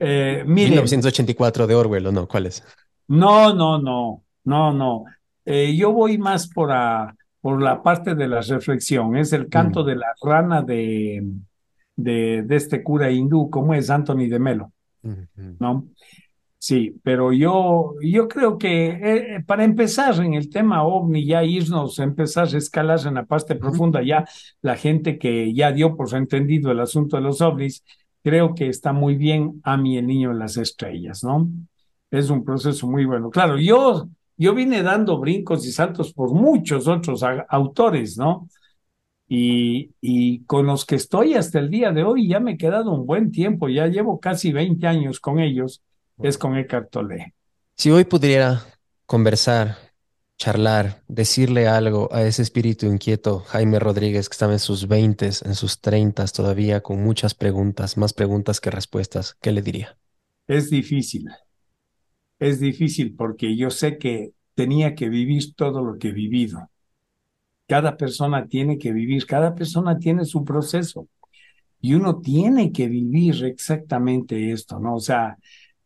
Eh, mire, 1984 de Orwell, ¿o no? ¿Cuál es? no, no, no, no, no. Eh, yo voy más por, a- por la parte de la reflexión, es el canto Mm. de la rana de, de, de este cura hindú, como es Anthony de Melo. ¿no? Sí, pero yo, yo creo que eh, para empezar en el tema ovni, ya irnos, empezar a escalar en la parte profunda, ya la gente que ya dio por entendido el asunto de los ovnis, creo que está muy bien a mí el niño en las estrellas, ¿no? Es un proceso muy bueno. Claro, yo, yo vine dando brincos y saltos por muchos otros autores, ¿no? Y, y con los que estoy hasta el día de hoy ya me he quedado un buen tiempo, ya llevo casi 20 años con ellos, es con Eckhart Tolle. Si hoy pudiera conversar, charlar, decirle algo a ese espíritu inquieto, Jaime Rodríguez, que estaba en sus veintes, en sus treintas todavía, con muchas preguntas, más preguntas que respuestas, ¿qué le diría? Es difícil, es difícil porque yo sé que tenía que vivir todo lo que he vivido. Cada persona tiene que vivir, cada persona tiene su proceso y uno tiene que vivir exactamente esto, ¿no? O sea,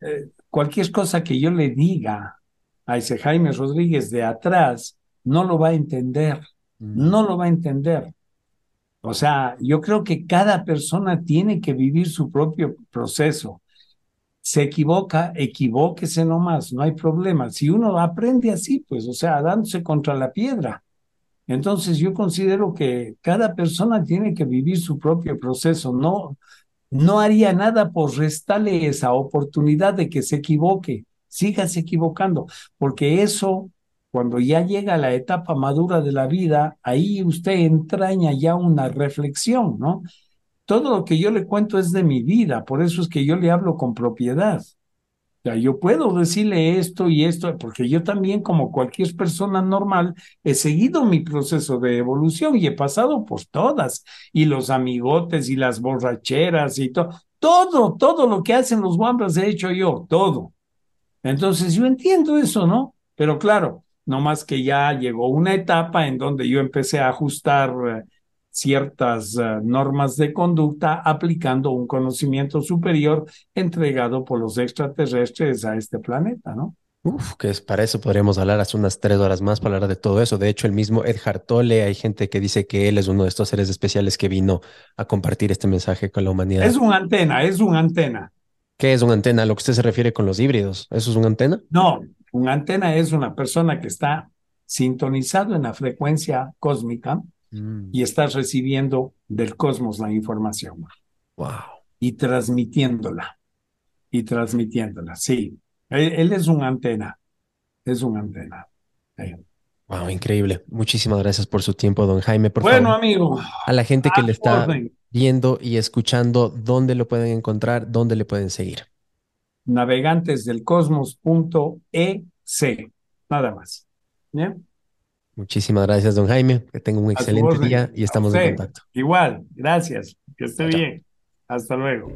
eh, cualquier cosa que yo le diga a ese Jaime Rodríguez de atrás, no lo va a entender, no lo va a entender. O sea, yo creo que cada persona tiene que vivir su propio proceso. Se equivoca, equivóquese nomás, no hay problema. Si uno aprende así, pues, o sea, dándose contra la piedra. Entonces yo considero que cada persona tiene que vivir su propio proceso. No, no haría nada por restarle esa oportunidad de que se equivoque, sígase equivocando, porque eso, cuando ya llega a la etapa madura de la vida, ahí usted entraña ya una reflexión, ¿no? Todo lo que yo le cuento es de mi vida, por eso es que yo le hablo con propiedad. Sea, yo puedo decirle esto y esto, porque yo también, como cualquier persona normal, he seguido mi proceso de evolución y he pasado por todas, y los amigotes y las borracheras y todo, todo, todo lo que hacen los guambras he hecho yo, todo. Entonces yo entiendo eso, ¿no? Pero claro, no más que ya llegó una etapa en donde yo empecé a ajustar eh, ciertas eh, normas de conducta aplicando un conocimiento superior entregado por los extraterrestres a este planeta, ¿no? Uf, que es para eso podríamos hablar hace unas tres horas más para hablar de todo eso. De hecho, el mismo Edgar Tolle, hay gente que dice que él es uno de estos seres especiales que vino a compartir este mensaje con la humanidad. Es una antena, es una antena. ¿Qué es una antena? Lo que usted se refiere con los híbridos. ¿Eso es una antena? No, una antena es una persona que está sintonizado en la frecuencia cósmica Mm, y está recibiendo del cosmos la información Wow. y transmitiéndola, y transmitiéndola, sí. Él, él es una antena, es una antena. Sí. Wow, increíble. Muchísimas gracias por su tiempo, don Jaime. Por Bueno, favor, amigo, a la gente que le está orden. viendo y escuchando, ¿dónde lo pueden encontrar? ¿Dónde le pueden seguir? navegantesdelcosmos.ec, nada más. ¿Bien? Muchísimas gracias, don Jaime. Que tenga un a excelente día y estamos en contacto. Igual, gracias. Que esté Chao. bien. Hasta luego.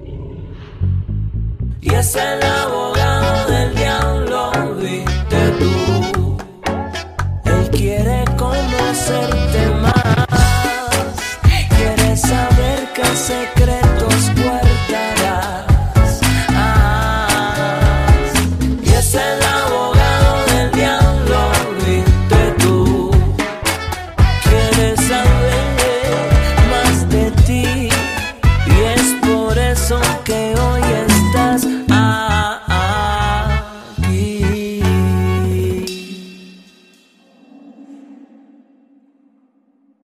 Y es el abogado del diablo, viste tú. Él quiere conocerte más. Quiere saber qué se cree.